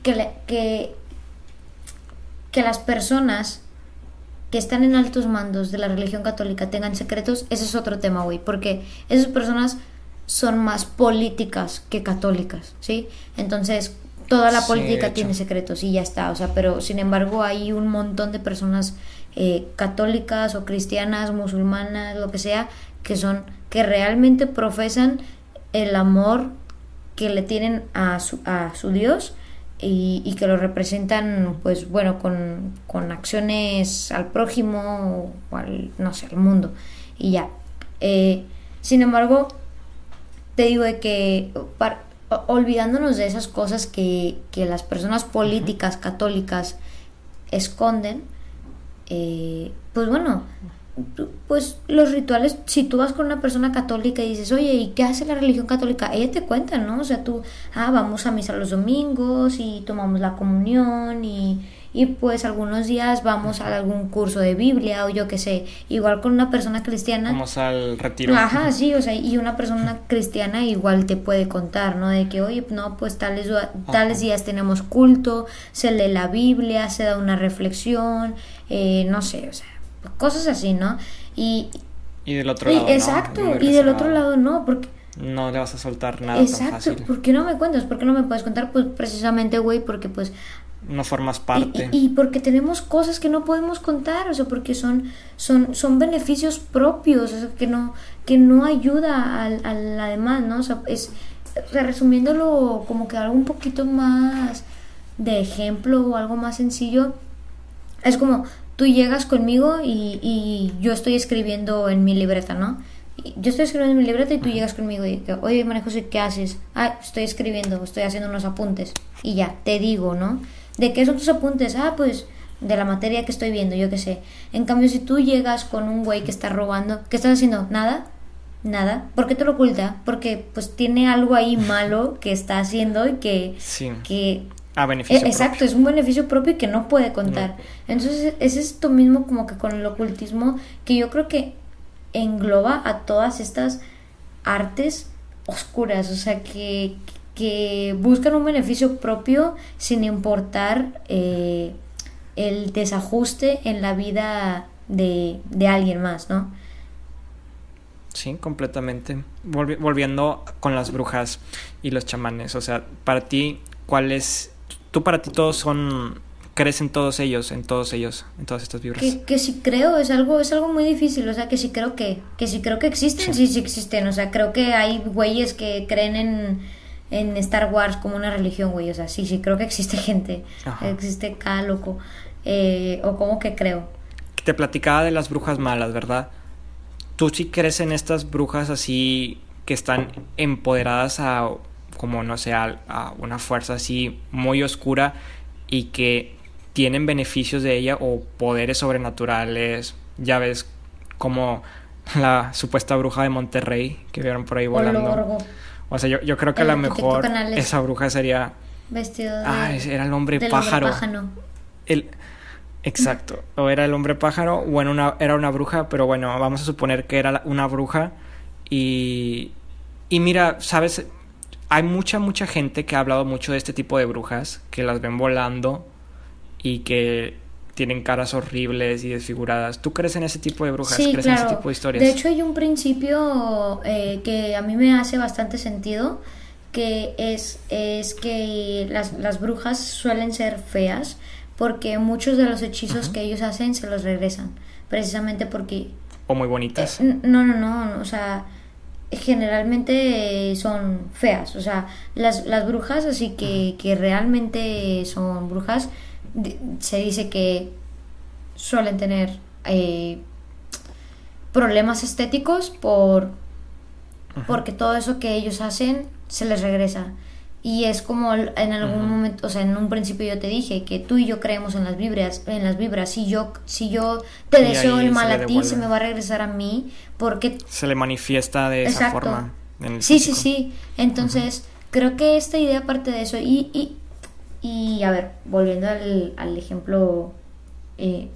Que, que, que las personas que están en altos mandos de la religión católica tengan secretos, ese es otro tema, güey, porque esas personas son más políticas que católicas, ¿sí? Entonces, toda la política tiene secretos y ya está, o sea, pero sin embargo hay un montón de personas eh, católicas o cristianas, musulmanas, lo que sea, que son, que realmente profesan el amor que le tienen a su, a su Dios y, que lo representan, pues bueno, con, con acciones al prójimo o al, no sé, al mundo. Y ya. Eh, sin embargo, te digo de que olvidándonos de esas cosas que, que las personas políticas católicas esconden, eh, pues bueno, pues los rituales, si tú vas con una persona católica y dices, oye, ¿y qué hace la religión católica? Ella te cuenta, ¿no? O sea, tú, ah, vamos a misa los domingos y tomamos la comunión y, y pues algunos días vamos a algún curso de Biblia o yo qué sé, igual con una persona cristiana. Vamos al retiro. Ajá, sí, o sea, y una persona cristiana igual te puede contar, ¿no? De que, oye, no, pues tales, tales días tenemos culto, se lee la Biblia, se da una reflexión, eh, no sé, o sea, cosas así, ¿no? Y, y del otro lado. Exacto, y del otro lado no, porque no le vas a soltar nada tan Exacto, fácil. ¿por qué no me cuentas? ¿Por qué no me puedes contar? Pues precisamente, güey, porque pues... No formas Y, parte. y- y porque tenemos cosas que no podemos contar, o sea, porque son, son, son beneficios propios, o sea, que no, que no ayuda al, a la demás, ¿no? O sea, es, o sea, resumiéndolo como que algo un poquito más de ejemplo o algo más sencillo, es como tú llegas conmigo y, y yo estoy escribiendo en mi libreta, ¿no? Yo estoy escribiendo en mi libreta y tú llegas conmigo y que, oye, María José, ¿qué haces? Ah, estoy escribiendo, estoy haciendo unos apuntes. Y ya, te digo, ¿no? ¿De qué son tus apuntes? Ah, pues de la materia que estoy viendo, yo qué sé. En cambio, si tú llegas con un güey que está robando, ¿qué estás haciendo? Nada, nada. ¿Por qué te lo oculta? Porque pues tiene algo ahí malo que está haciendo y que, Sí. que A beneficio eh, Exacto, propio. es un beneficio propio y que no puede contar. Entonces es esto mismo como que con el ocultismo que yo creo que engloba a todas estas artes oscuras, o sea, que, que buscan un beneficio propio sin importar eh, el desajuste en la vida de, de alguien más, ¿no? Sí, completamente. Volvi- volviendo con las brujas y los chamanes, o sea, para ti, ¿cuál es? Tú para ti todos son, crees en todos ellos, en todos ellos, en todas estas vibras. Que, que si creo es algo, es algo muy difícil, o sea, que si creo que, que si creo que existen, sí, sí existen, o sea, creo que hay güeyes que creen en, en Star Wars como una religión, güey, o sea, sí, sí, creo que existe gente, Ajá. existe cada loco, eh, o como que creo. Te platicaba de las brujas malas, ¿verdad? ¿Tú sí crees en estas brujas así que están empoderadas a, como no sé, a, a una fuerza así muy oscura y que tienen beneficios de ella o poderes sobrenaturales? Ya ves como la supuesta bruja de Monterrey que vieron por ahí volando. O sea, yo, yo creo que a lo mejor esa bruja sería... vestido de... Ah, era el hombre pájaro. El... Exacto. O era el hombre pájaro, o una, era una bruja, pero bueno, vamos a suponer que era una bruja. Y, y mira, sabes, hay mucha, mucha gente que ha hablado mucho de este tipo de brujas, que las ven volando y que tienen caras horribles y desfiguradas. ¿Tú crees en ese tipo de brujas? Sí, ¿Crees en claro. ese tipo de historias? De hecho, hay un principio eh, que a mí me hace bastante sentido, que es, es que las, las brujas suelen ser feas porque muchos de los hechizos que ellos hacen se los regresan, precisamente porque... o muy bonitas. eh, no, no, no, o sea, generalmente eh, son feas, o sea, las, las brujas, así que, que realmente son brujas, se dice que suelen tener eh, problemas estéticos por porque todo eso que ellos hacen se les regresa y es como en algún momento o sea en un principio yo te dije que tú y yo creemos en las vibras en las vibras si yo si yo te Y deseo el mal a ti se me va a regresar a mí porque Se le manifiesta de esa Exacto. forma. en el Sí, sí, físico. sí. Entonces, creo que esta idea parte de eso. Y, y, y a ver, volviendo al, al ejemplo eh,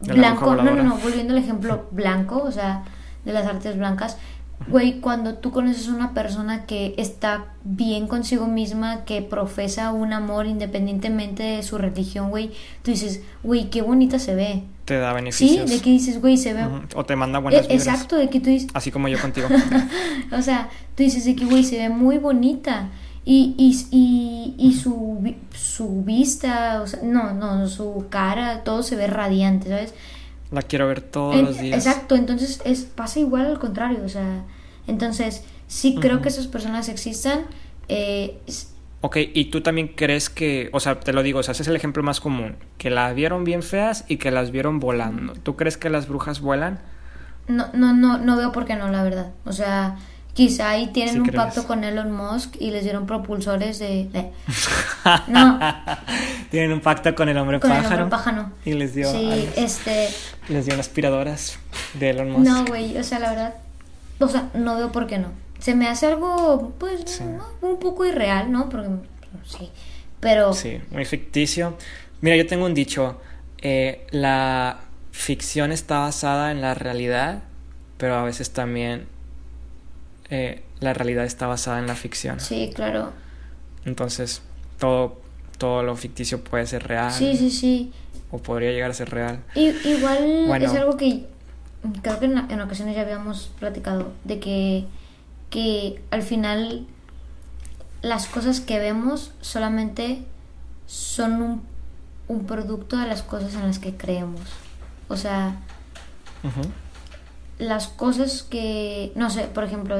blanco. No, no, no, volviendo al ejemplo blanco, o sea, de las artes blancas. Güey, cuando tú conoces a una persona que está bien consigo misma, que profesa un amor independientemente de su religión, güey, tú dices, güey, qué bonita se ve. Te da Sí, beneficios. de que dices, güey, se ve. O te manda buenas Eh, vibras. Exacto, de que tú dices, Así como yo contigo. o sea, tú dices de que, güey, se ve muy bonita. Y, y, y, y su, su vista, o sea, no, no, su cara, todo se ve radiante, ¿sabes? La quiero ver todos En- los días. Exacto, entonces es, pasa igual al contrario, o sea, entonces sí creo que esas personas existan. eh, Ok, y tú también crees que, o sea, te lo digo, o sea, ese es el ejemplo más común, que las vieron bien feas y que las vieron volando. ¿Tú crees que las brujas vuelan? no, no, no, no veo por qué no, la verdad. O sea, quizá ahí tienen Sí un pacto con Elon Musk y les dieron propulsores de... de- no, Tienen un pacto con el hombre con el pájaro. hombre pájaro. Y les dio, Sí, este... les dio aspiradoras de Elon Musk. No, güey, o sea, la verdad, o sea, no veo por qué no. Se me hace algo, pues, Sí. ¿no? un poco irreal, ¿no? Porque, sí, pero, Sí, muy ficticio. Mira, yo tengo un dicho, eh, la ficción está basada en la realidad, pero a veces también eh, la realidad está basada en la ficción. sí, claro. Entonces, todo, todo lo ficticio puede ser real Sí, sí, sí. o podría llegar a ser real. Y, igual Bueno. es algo que creo que en, en ocasiones ya habíamos platicado, de que que al final las cosas que vemos solamente son un, un producto de las cosas en las que creemos. O sea, Ujú. Las cosas que, no sé, por ejemplo,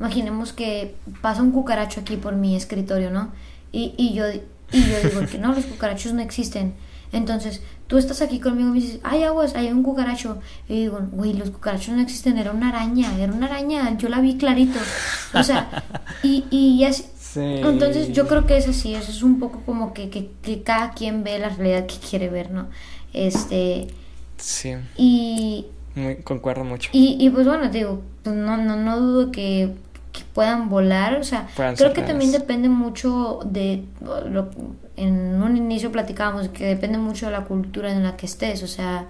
imaginemos que pasa un cucaracho aquí por mi escritorio, ¿no? Y, y yo, y yo digo que no, los cucarachos no existen. Entonces, tú estás aquí conmigo y me dices, ay, aguas, hay un cucaracho. Y digo, güey, los cucarachos no existen, era una araña, era una araña, yo la vi clarito. O sea, y, y así, Sí. entonces yo creo que es así, eso es un poco como que, que, que cada quien ve la realidad que quiere ver, ¿no? Este, Sí, y, muy- concuerdo mucho. y, y pues bueno, te digo, pues no, no, no dudo que, que puedan volar, o sea, Puedan creo que también depende mucho de, lo, en un inicio platicábamos que depende mucho de la cultura en la que estés, o sea,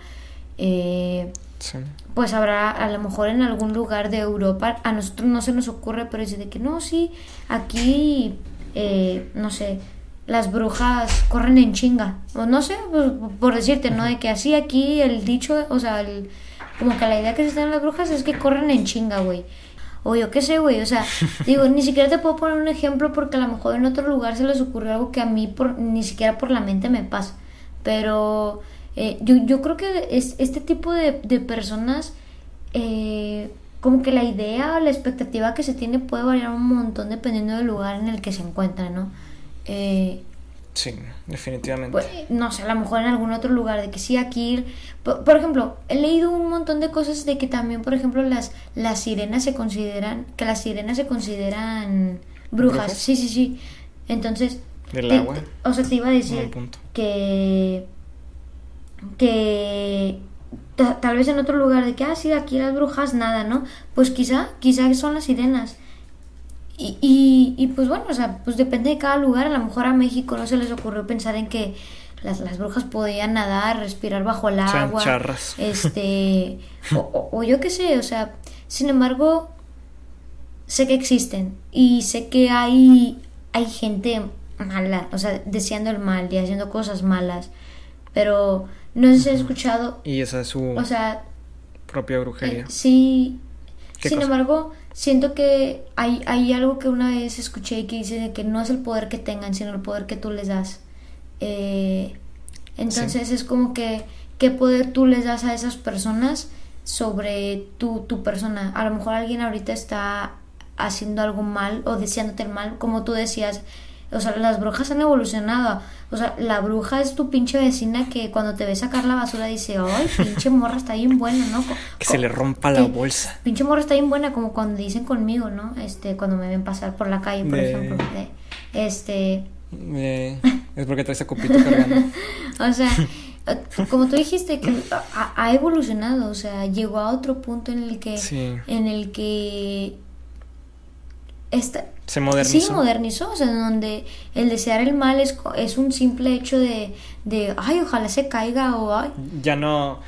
eh, Sí. pues habrá a lo mejor en algún lugar de Europa, a nosotros no se nos ocurre, pero dice de que no, sí, aquí, eh, no sé, las brujas corren en chinga, o no sé, pues, por decirte, ¿no? De que así aquí el dicho, o sea, el- como que la idea que se tienen las brujas es que corren en chinga, güey. O yo qué sé, güey, o sea, digo, ni siquiera te puedo poner un ejemplo porque a lo mejor en otro lugar se les ocurrió algo que a mí por, ni siquiera por la mente me pasa. Pero eh, yo, yo creo que es, este tipo de, de personas, eh, como que la idea o la expectativa que se tiene puede variar un montón dependiendo del lugar en el que se encuentra, ¿no? Eh, Sí, definitivamente. pues, no sé, a lo mejor en algún otro lugar, de que sí aquí, por, por ejemplo, he leído un montón de cosas de que también, por ejemplo, las, las sirenas se consideran, que las sirenas se consideran brujas, ¿Brujas? sí, sí, sí, entonces, Del te- agua. te- o sea, te iba a decir que, que ta- tal vez en otro lugar de que, ah, sí, aquí las brujas nada, ¿no? Pues quizá, quizá son las sirenas. Y, y, y, pues bueno, o sea, pues depende de cada lugar. A lo mejor a México no se les ocurrió pensar en que las, las brujas podían nadar, respirar bajo el agua. charras. Este, o, o- o yo qué sé, o sea, sin embargo, sé que existen y sé que hay, hay gente mala, o sea, deseando el mal y haciendo cosas malas, pero no sé si has escuchado, Y esa es su o sea, propia brujería. eh, sí. ¿Qué Sin cosa? embargo, siento que hay, hay algo que una vez escuché y que dice de que no es el poder que tengan, sino el poder que tú les das. Eh, entonces es como que qué poder tú les das a esas personas sobre tu, tu persona. A lo mejor alguien ahorita está haciendo algo mal o deseándote el mal, como tú decías. O sea, las brujas han evolucionado. O sea, la bruja es tu pinche vecina que cuando te ve sacar la basura dice, ay, pinche morra está bien buena, ¿no? Co- Que se le rompa la bolsa. Pinche morra está bien buena, como cuando dicen conmigo, ¿no? Este, cuando me ven pasar por la calle, por De- ejemplo. de- este, Eh, es porque traes a copito cargando. o sea, eh, como tú dijiste, que ha, ha evolucionado, o sea, llegó a otro punto en el que, Sí. en el que esta, Se modernizó. Sí, modernizó, o sea, en donde el desear el mal es, es un simple hecho de, de, ay, ojalá se caiga o, ay, Ya no,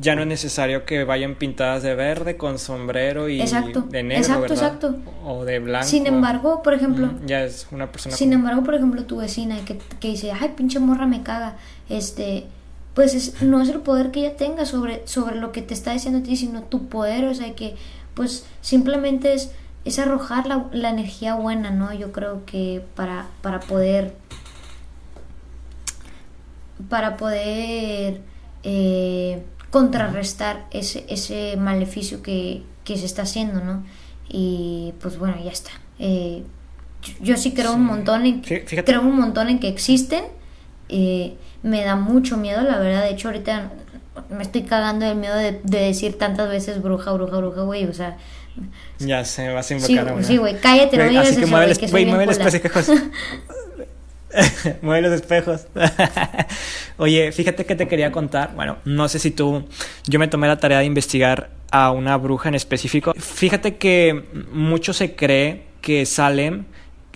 ya no es necesario que vayan pintadas de verde con sombrero y Exacto, de negro, exacto, ¿verdad? exacto. O de blanco. Sin embargo, por ejemplo, Mm, ya es una persona. Sin común. embargo, por ejemplo, tu vecina que, que dice, ay, pinche morra me caga, este, pues es- no es el poder que ella tenga sobre, sobre lo que te está diciendo a ti, sino tu poder, o sea, que pues simplemente es, es arrojar la, la energía buena, ¿no? Yo creo que para, para poder, para poder eh, contrarrestar ese, ese maleficio que, que se está haciendo, ¿no? Y pues bueno, ya está. Eh, yo, yo sí creo un montón en fíjate. creo un montón en que existen. Eh, me da mucho miedo, la verdad. De hecho, ahorita me estoy cagando del miedo de, de decir tantas veces bruja, bruja, bruja, güey. O sea, Ya se vas a sí, invocar a una. sí, güey, cállate, no digas Así que eso, mueve, güey, bien mueve los espejos. mueve los espejos. Oye, fíjate que te quería contar. Bueno, no sé si tú. Yo me tomé la tarea de investigar a una bruja en específico. Fíjate que mucho se cree que Salem.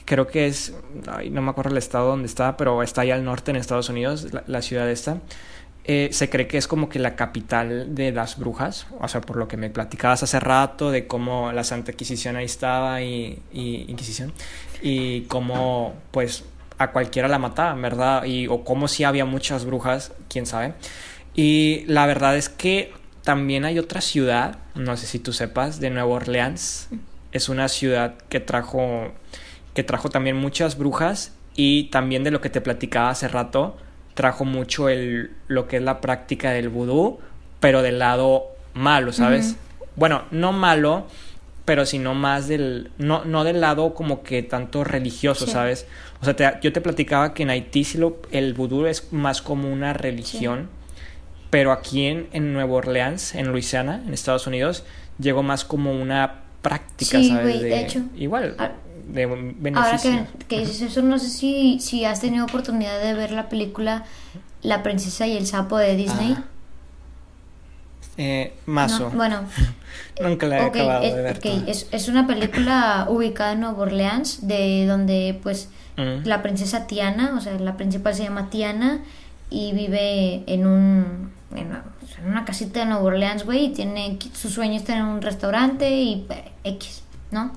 Creo que es. ay, no me acuerdo el estado donde está, pero está allá al norte en Estados Unidos, la, la ciudad esta. Eh, se cree que es como que la capital de las brujas, o sea, por lo que me platicabas hace rato de cómo la Santa Inquisición ahí estaba y, Inquisición y cómo pues a cualquiera la mataban, ¿verdad? Y o cómo si había muchas brujas, quién sabe. Y la verdad es que también hay otra ciudad, no sé si tú sepas, de Nueva Orleans, es una ciudad que trajo, que trajo también muchas brujas y también de lo que te platicaba hace rato, trajo mucho el, lo que es la práctica del vudú, pero del lado malo, ¿sabes? Bueno, no malo, pero sino más del, no, no del lado como que tanto religioso, ¿sabes? O sea, yo te platicaba que en Haití sí lo, el vudú es más como una religión, pero aquí en, en Nueva Orleans, en Luisiana, en Estados Unidos, llegó más como una práctica, ¿sabes? de, hecho. Igual, ah, de beneficio. Ahora que, que, dices eso, no sé si, si has tenido oportunidad de ver la película La princesa y el sapo de Disney. Ah. Eh, mazo. bueno. Nunca la he acabado de ver. Es, es, una película ubicada en Nueva Orleans, de donde pues mm. la princesa Tiana, o sea, la principal se llama Tiana y vive en un en una, casita de Nueva Orleans, güey, y tiene su sueño es tener un restaurante y eh, X, ¿no?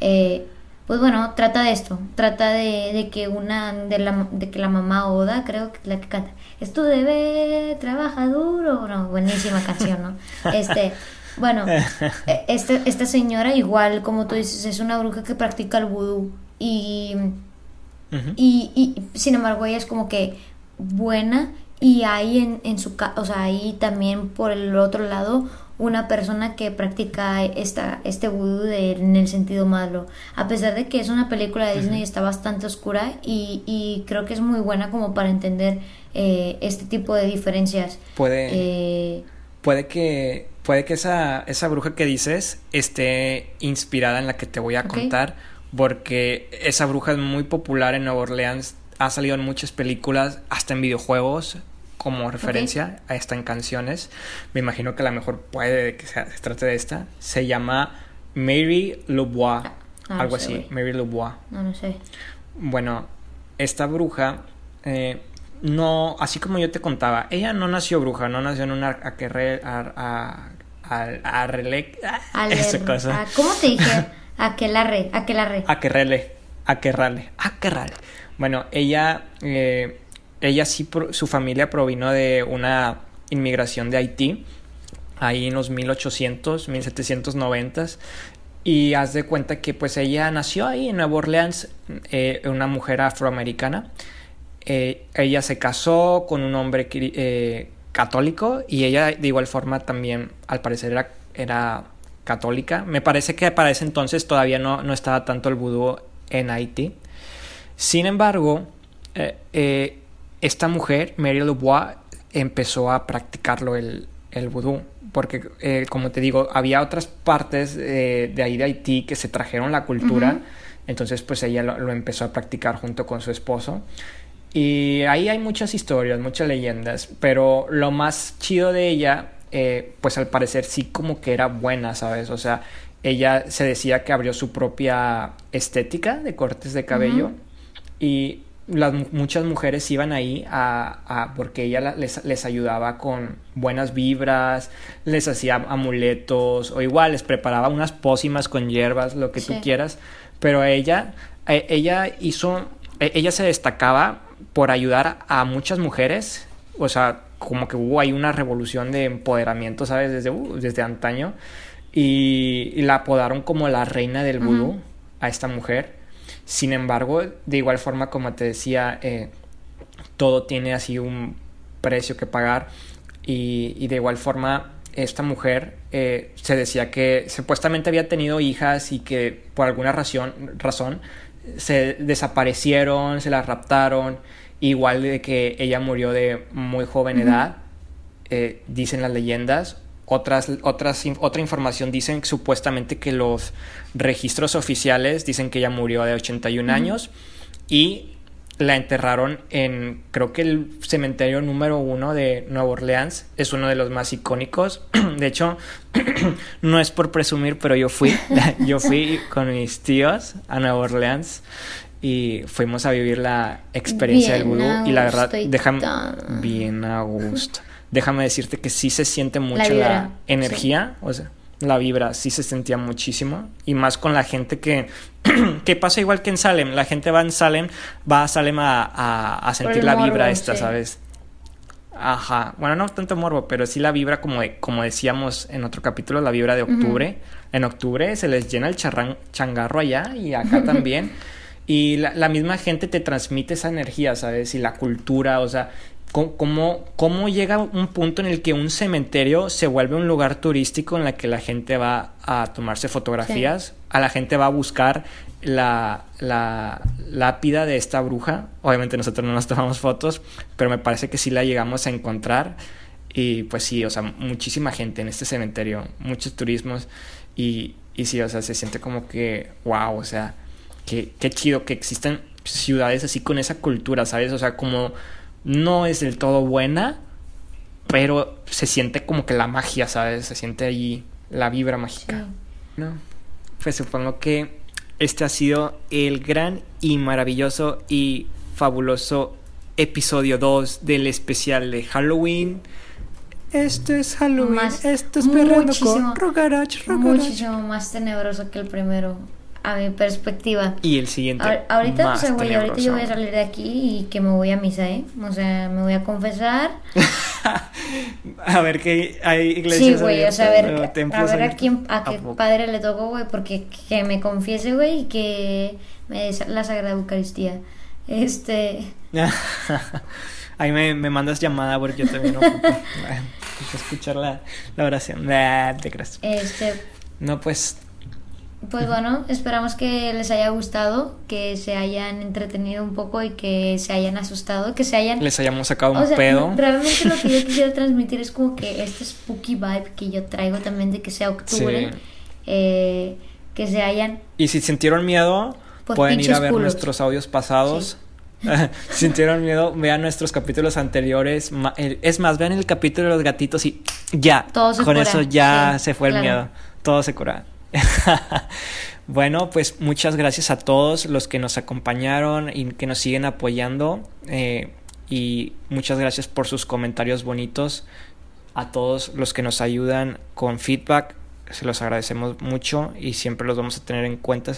Eh, pues bueno, trata de esto, trata de, de, que una, de, la, de que la mamá Oda, creo que la que canta, es tu debe, trabaja duro, no, buenísima canción, ¿no? Este, bueno, e, este, esta señora igual, como tú dices, es una bruja que practica el vudú y, y, y, sin embargo ella es como que buena y hay en, en su o sea, ahí también por el otro lado una persona que practica esta, este vudú en el sentido malo. A pesar de que es una película de Disney, está bastante oscura y, y, creo que es muy buena como para entender eh, este tipo de diferencias. Puede, eh, puede que, puede que esa, esa bruja que dices esté inspirada en la que te voy a contar, porque esa bruja es muy popular en Nueva Orleans, ha salido en muchas películas, hasta en videojuegos como referencia a esta en canciones. Me imagino que la mejor puede que se, trate de esta. Se llama Mary Loubois. Ah, algo así, Mary Loubois. No, no sé. Bueno, esta bruja, eh, no, así como yo te contaba, ella no nació bruja, no nació en una aquerre, a, a, a, a, esa cosa. ¿Cómo te dije? Aquelarre, aquelarre. Aquerrele, aquerrale, aquerrale. Bueno, ella eh, ella sí, su familia provino de una inmigración de Haití, ahí en los 1800, 1790. Y haz de cuenta que pues ella nació ahí en Nueva Orleans, eh, una mujer afroamericana. Eh, ella se casó con un hombre eh, católico y ella de igual forma también al parecer era, era, católica. Me parece que para ese entonces todavía no, no estaba tanto el vudú en Haití. Sin embargo, esta mujer, Mary Dubois, empezó a practicarlo el, el vudú. Porque, eh, como te digo, había otras partes de ahí de Haití que se trajeron la cultura. Entonces, pues ella lo, empezó a practicar junto con su esposo. Y ahí hay muchas historias, muchas leyendas. Pero lo más chido de ella, eh, pues al parecer sí como que era buena, ¿sabes? O sea, ella se decía que abrió su propia estética de cortes de cabello. Y las, muchas mujeres iban ahí a, porque ella les, les, ayudaba con buenas vibras, les hacía amuletos o igual les preparaba unas pócimas con hierbas, lo que tú quieras, pero ella, e, ella hizo, e, ella se destacaba por ayudar a muchas mujeres, o sea, como que hubo ahí una revolución de empoderamiento, ¿sabes? Desde, uh, desde antaño, y, la apodaron como la reina del vudú a esta mujer sin embargo, de igual forma, como te decía, eh, todo tiene así un precio que pagar y, de igual forma esta mujer eh, se decía que supuestamente había tenido hijas y que por alguna razón, razón se desaparecieron, se las raptaron, igual de que ella murió de muy joven edad, eh, dicen las leyendas, otras, otras, otra información dicen supuestamente que los registros oficiales dicen que ella murió de 81 años y la enterraron en, creo que el cementerio número uno de Nueva Orleans. Es uno de los más icónicos. De hecho, no es por presumir, pero yo fui, yo fui con mis tíos a Nueva Orleans y fuimos a vivir la experiencia del vudú. Y la verdad, déjame bien a gusto déjame decirte que sí se siente mucho la, energía, o sea, la vibra sí se sentía muchísimo y más con la gente que, que pasa igual que en Salem, la gente va en Salem, va a Salem a, a, sentir la vibra esta, ¿sabes? Ajá, bueno, no tanto morbo, pero sí la vibra como de, como decíamos en otro capítulo, la vibra de octubre. En octubre se les llena el charrán, changarro allá y acá también. y la, la, misma gente te transmite esa energía, ¿sabes? Y la cultura, o sea, cómo, cómo llega un punto en el que un cementerio se vuelve un lugar turístico en la que la gente va a tomarse fotografías, sí. a la gente va a buscar la, la lápida de esta bruja. Obviamente nosotros no nos tomamos fotos, pero me parece que sí la llegamos a encontrar. Y pues sí, o sea, muchísima gente en este cementerio, muchos turismos. Y, y sí, o sea, se siente como que, wow, o sea, qué, qué chido que existan ciudades así con esa cultura, ¿sabes? O sea, como no es del todo buena, pero se siente como que la magia, ¿sabes? Se siente ahí la vibra mágica. Sí. ¿No? Pues supongo que este ha sido el gran y maravilloso y fabuloso episodio 2 del especial de Halloween. Esto es Halloween, Más- esto es muchísimo, con Rogarach, Rogarach. Muchísimo más tenebroso que el primero, a mi perspectiva. Y el siguiente. Ahor- ahorita, más o sea, güey, ahorita yo voy a salir de aquí y que me voy a misa, ¿eh? O sea, me voy a confesar. a ver qué hay Sí, iglesias. güey, o sea, a ver, a ver a quién, a qué padre le tocó, güey, porque que me confiese, güey, y que me dé la Sagrada Eucaristía. Este, Ahí me, me mandas llamada porque yo también ocupo ah, escuchar la, la oración. Te creas. este, No, pues pues bueno, esperamos que les haya gustado, que se hayan entretenido un poco y que se hayan asustado, que se hayan les hayamos sacado un O sea, pedo. realmente lo que yo quisiera transmitir es como que este spooky vibe que yo traigo también de que sea octubre, Sí. eh, que se hayan... Y si sintieron miedo, Pues pueden ir a ver culos. nuestros audios pasados. si sintieron miedo, vean nuestros capítulos anteriores. Es más, vean el capítulo de los gatitos y ya. Todo se con cura. eso ya Sí, se fue el miedo. Todo se cura. bueno, pues muchas gracias a todos los que nos acompañaron y que nos siguen apoyando. eh, y muchas gracias por sus comentarios bonitos. A todos los que nos ayudan con feedback, se los agradecemos mucho y siempre los vamos a tener en cuenta.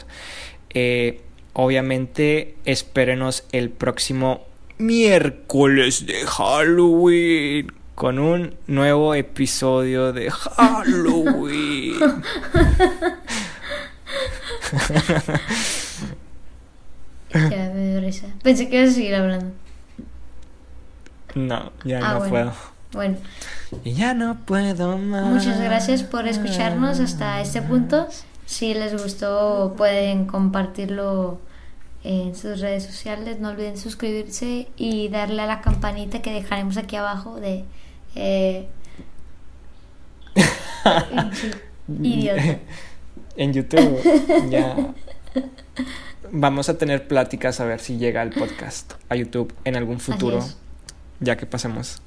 Eh, obviamente, espérenos el próximo miércoles de Halloween con un nuevo episodio de Halloween. Ya me dio risa. Pensé que ibas a seguir hablando. no, ya Ah, no bueno. puedo. Bueno, Ya no puedo más. muchas gracias por escucharnos hasta este punto. Si les gustó, pueden compartirlo en sus redes sociales. No olviden suscribirse y darle a la campanita que dejaremos aquí abajo de... eh, Idiota. en YouTube ya vamos a tener pláticas a ver si llega el podcast a YouTube en algún futuro, ya que pasemos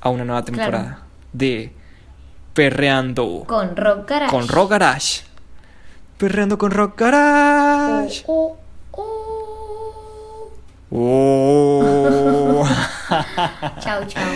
a una nueva Claro. temporada de Perreando Con Rock Garage. con Rock Garage. Perreando con Rock Garage. Oh, oh, oh. Oh. Chao, chao.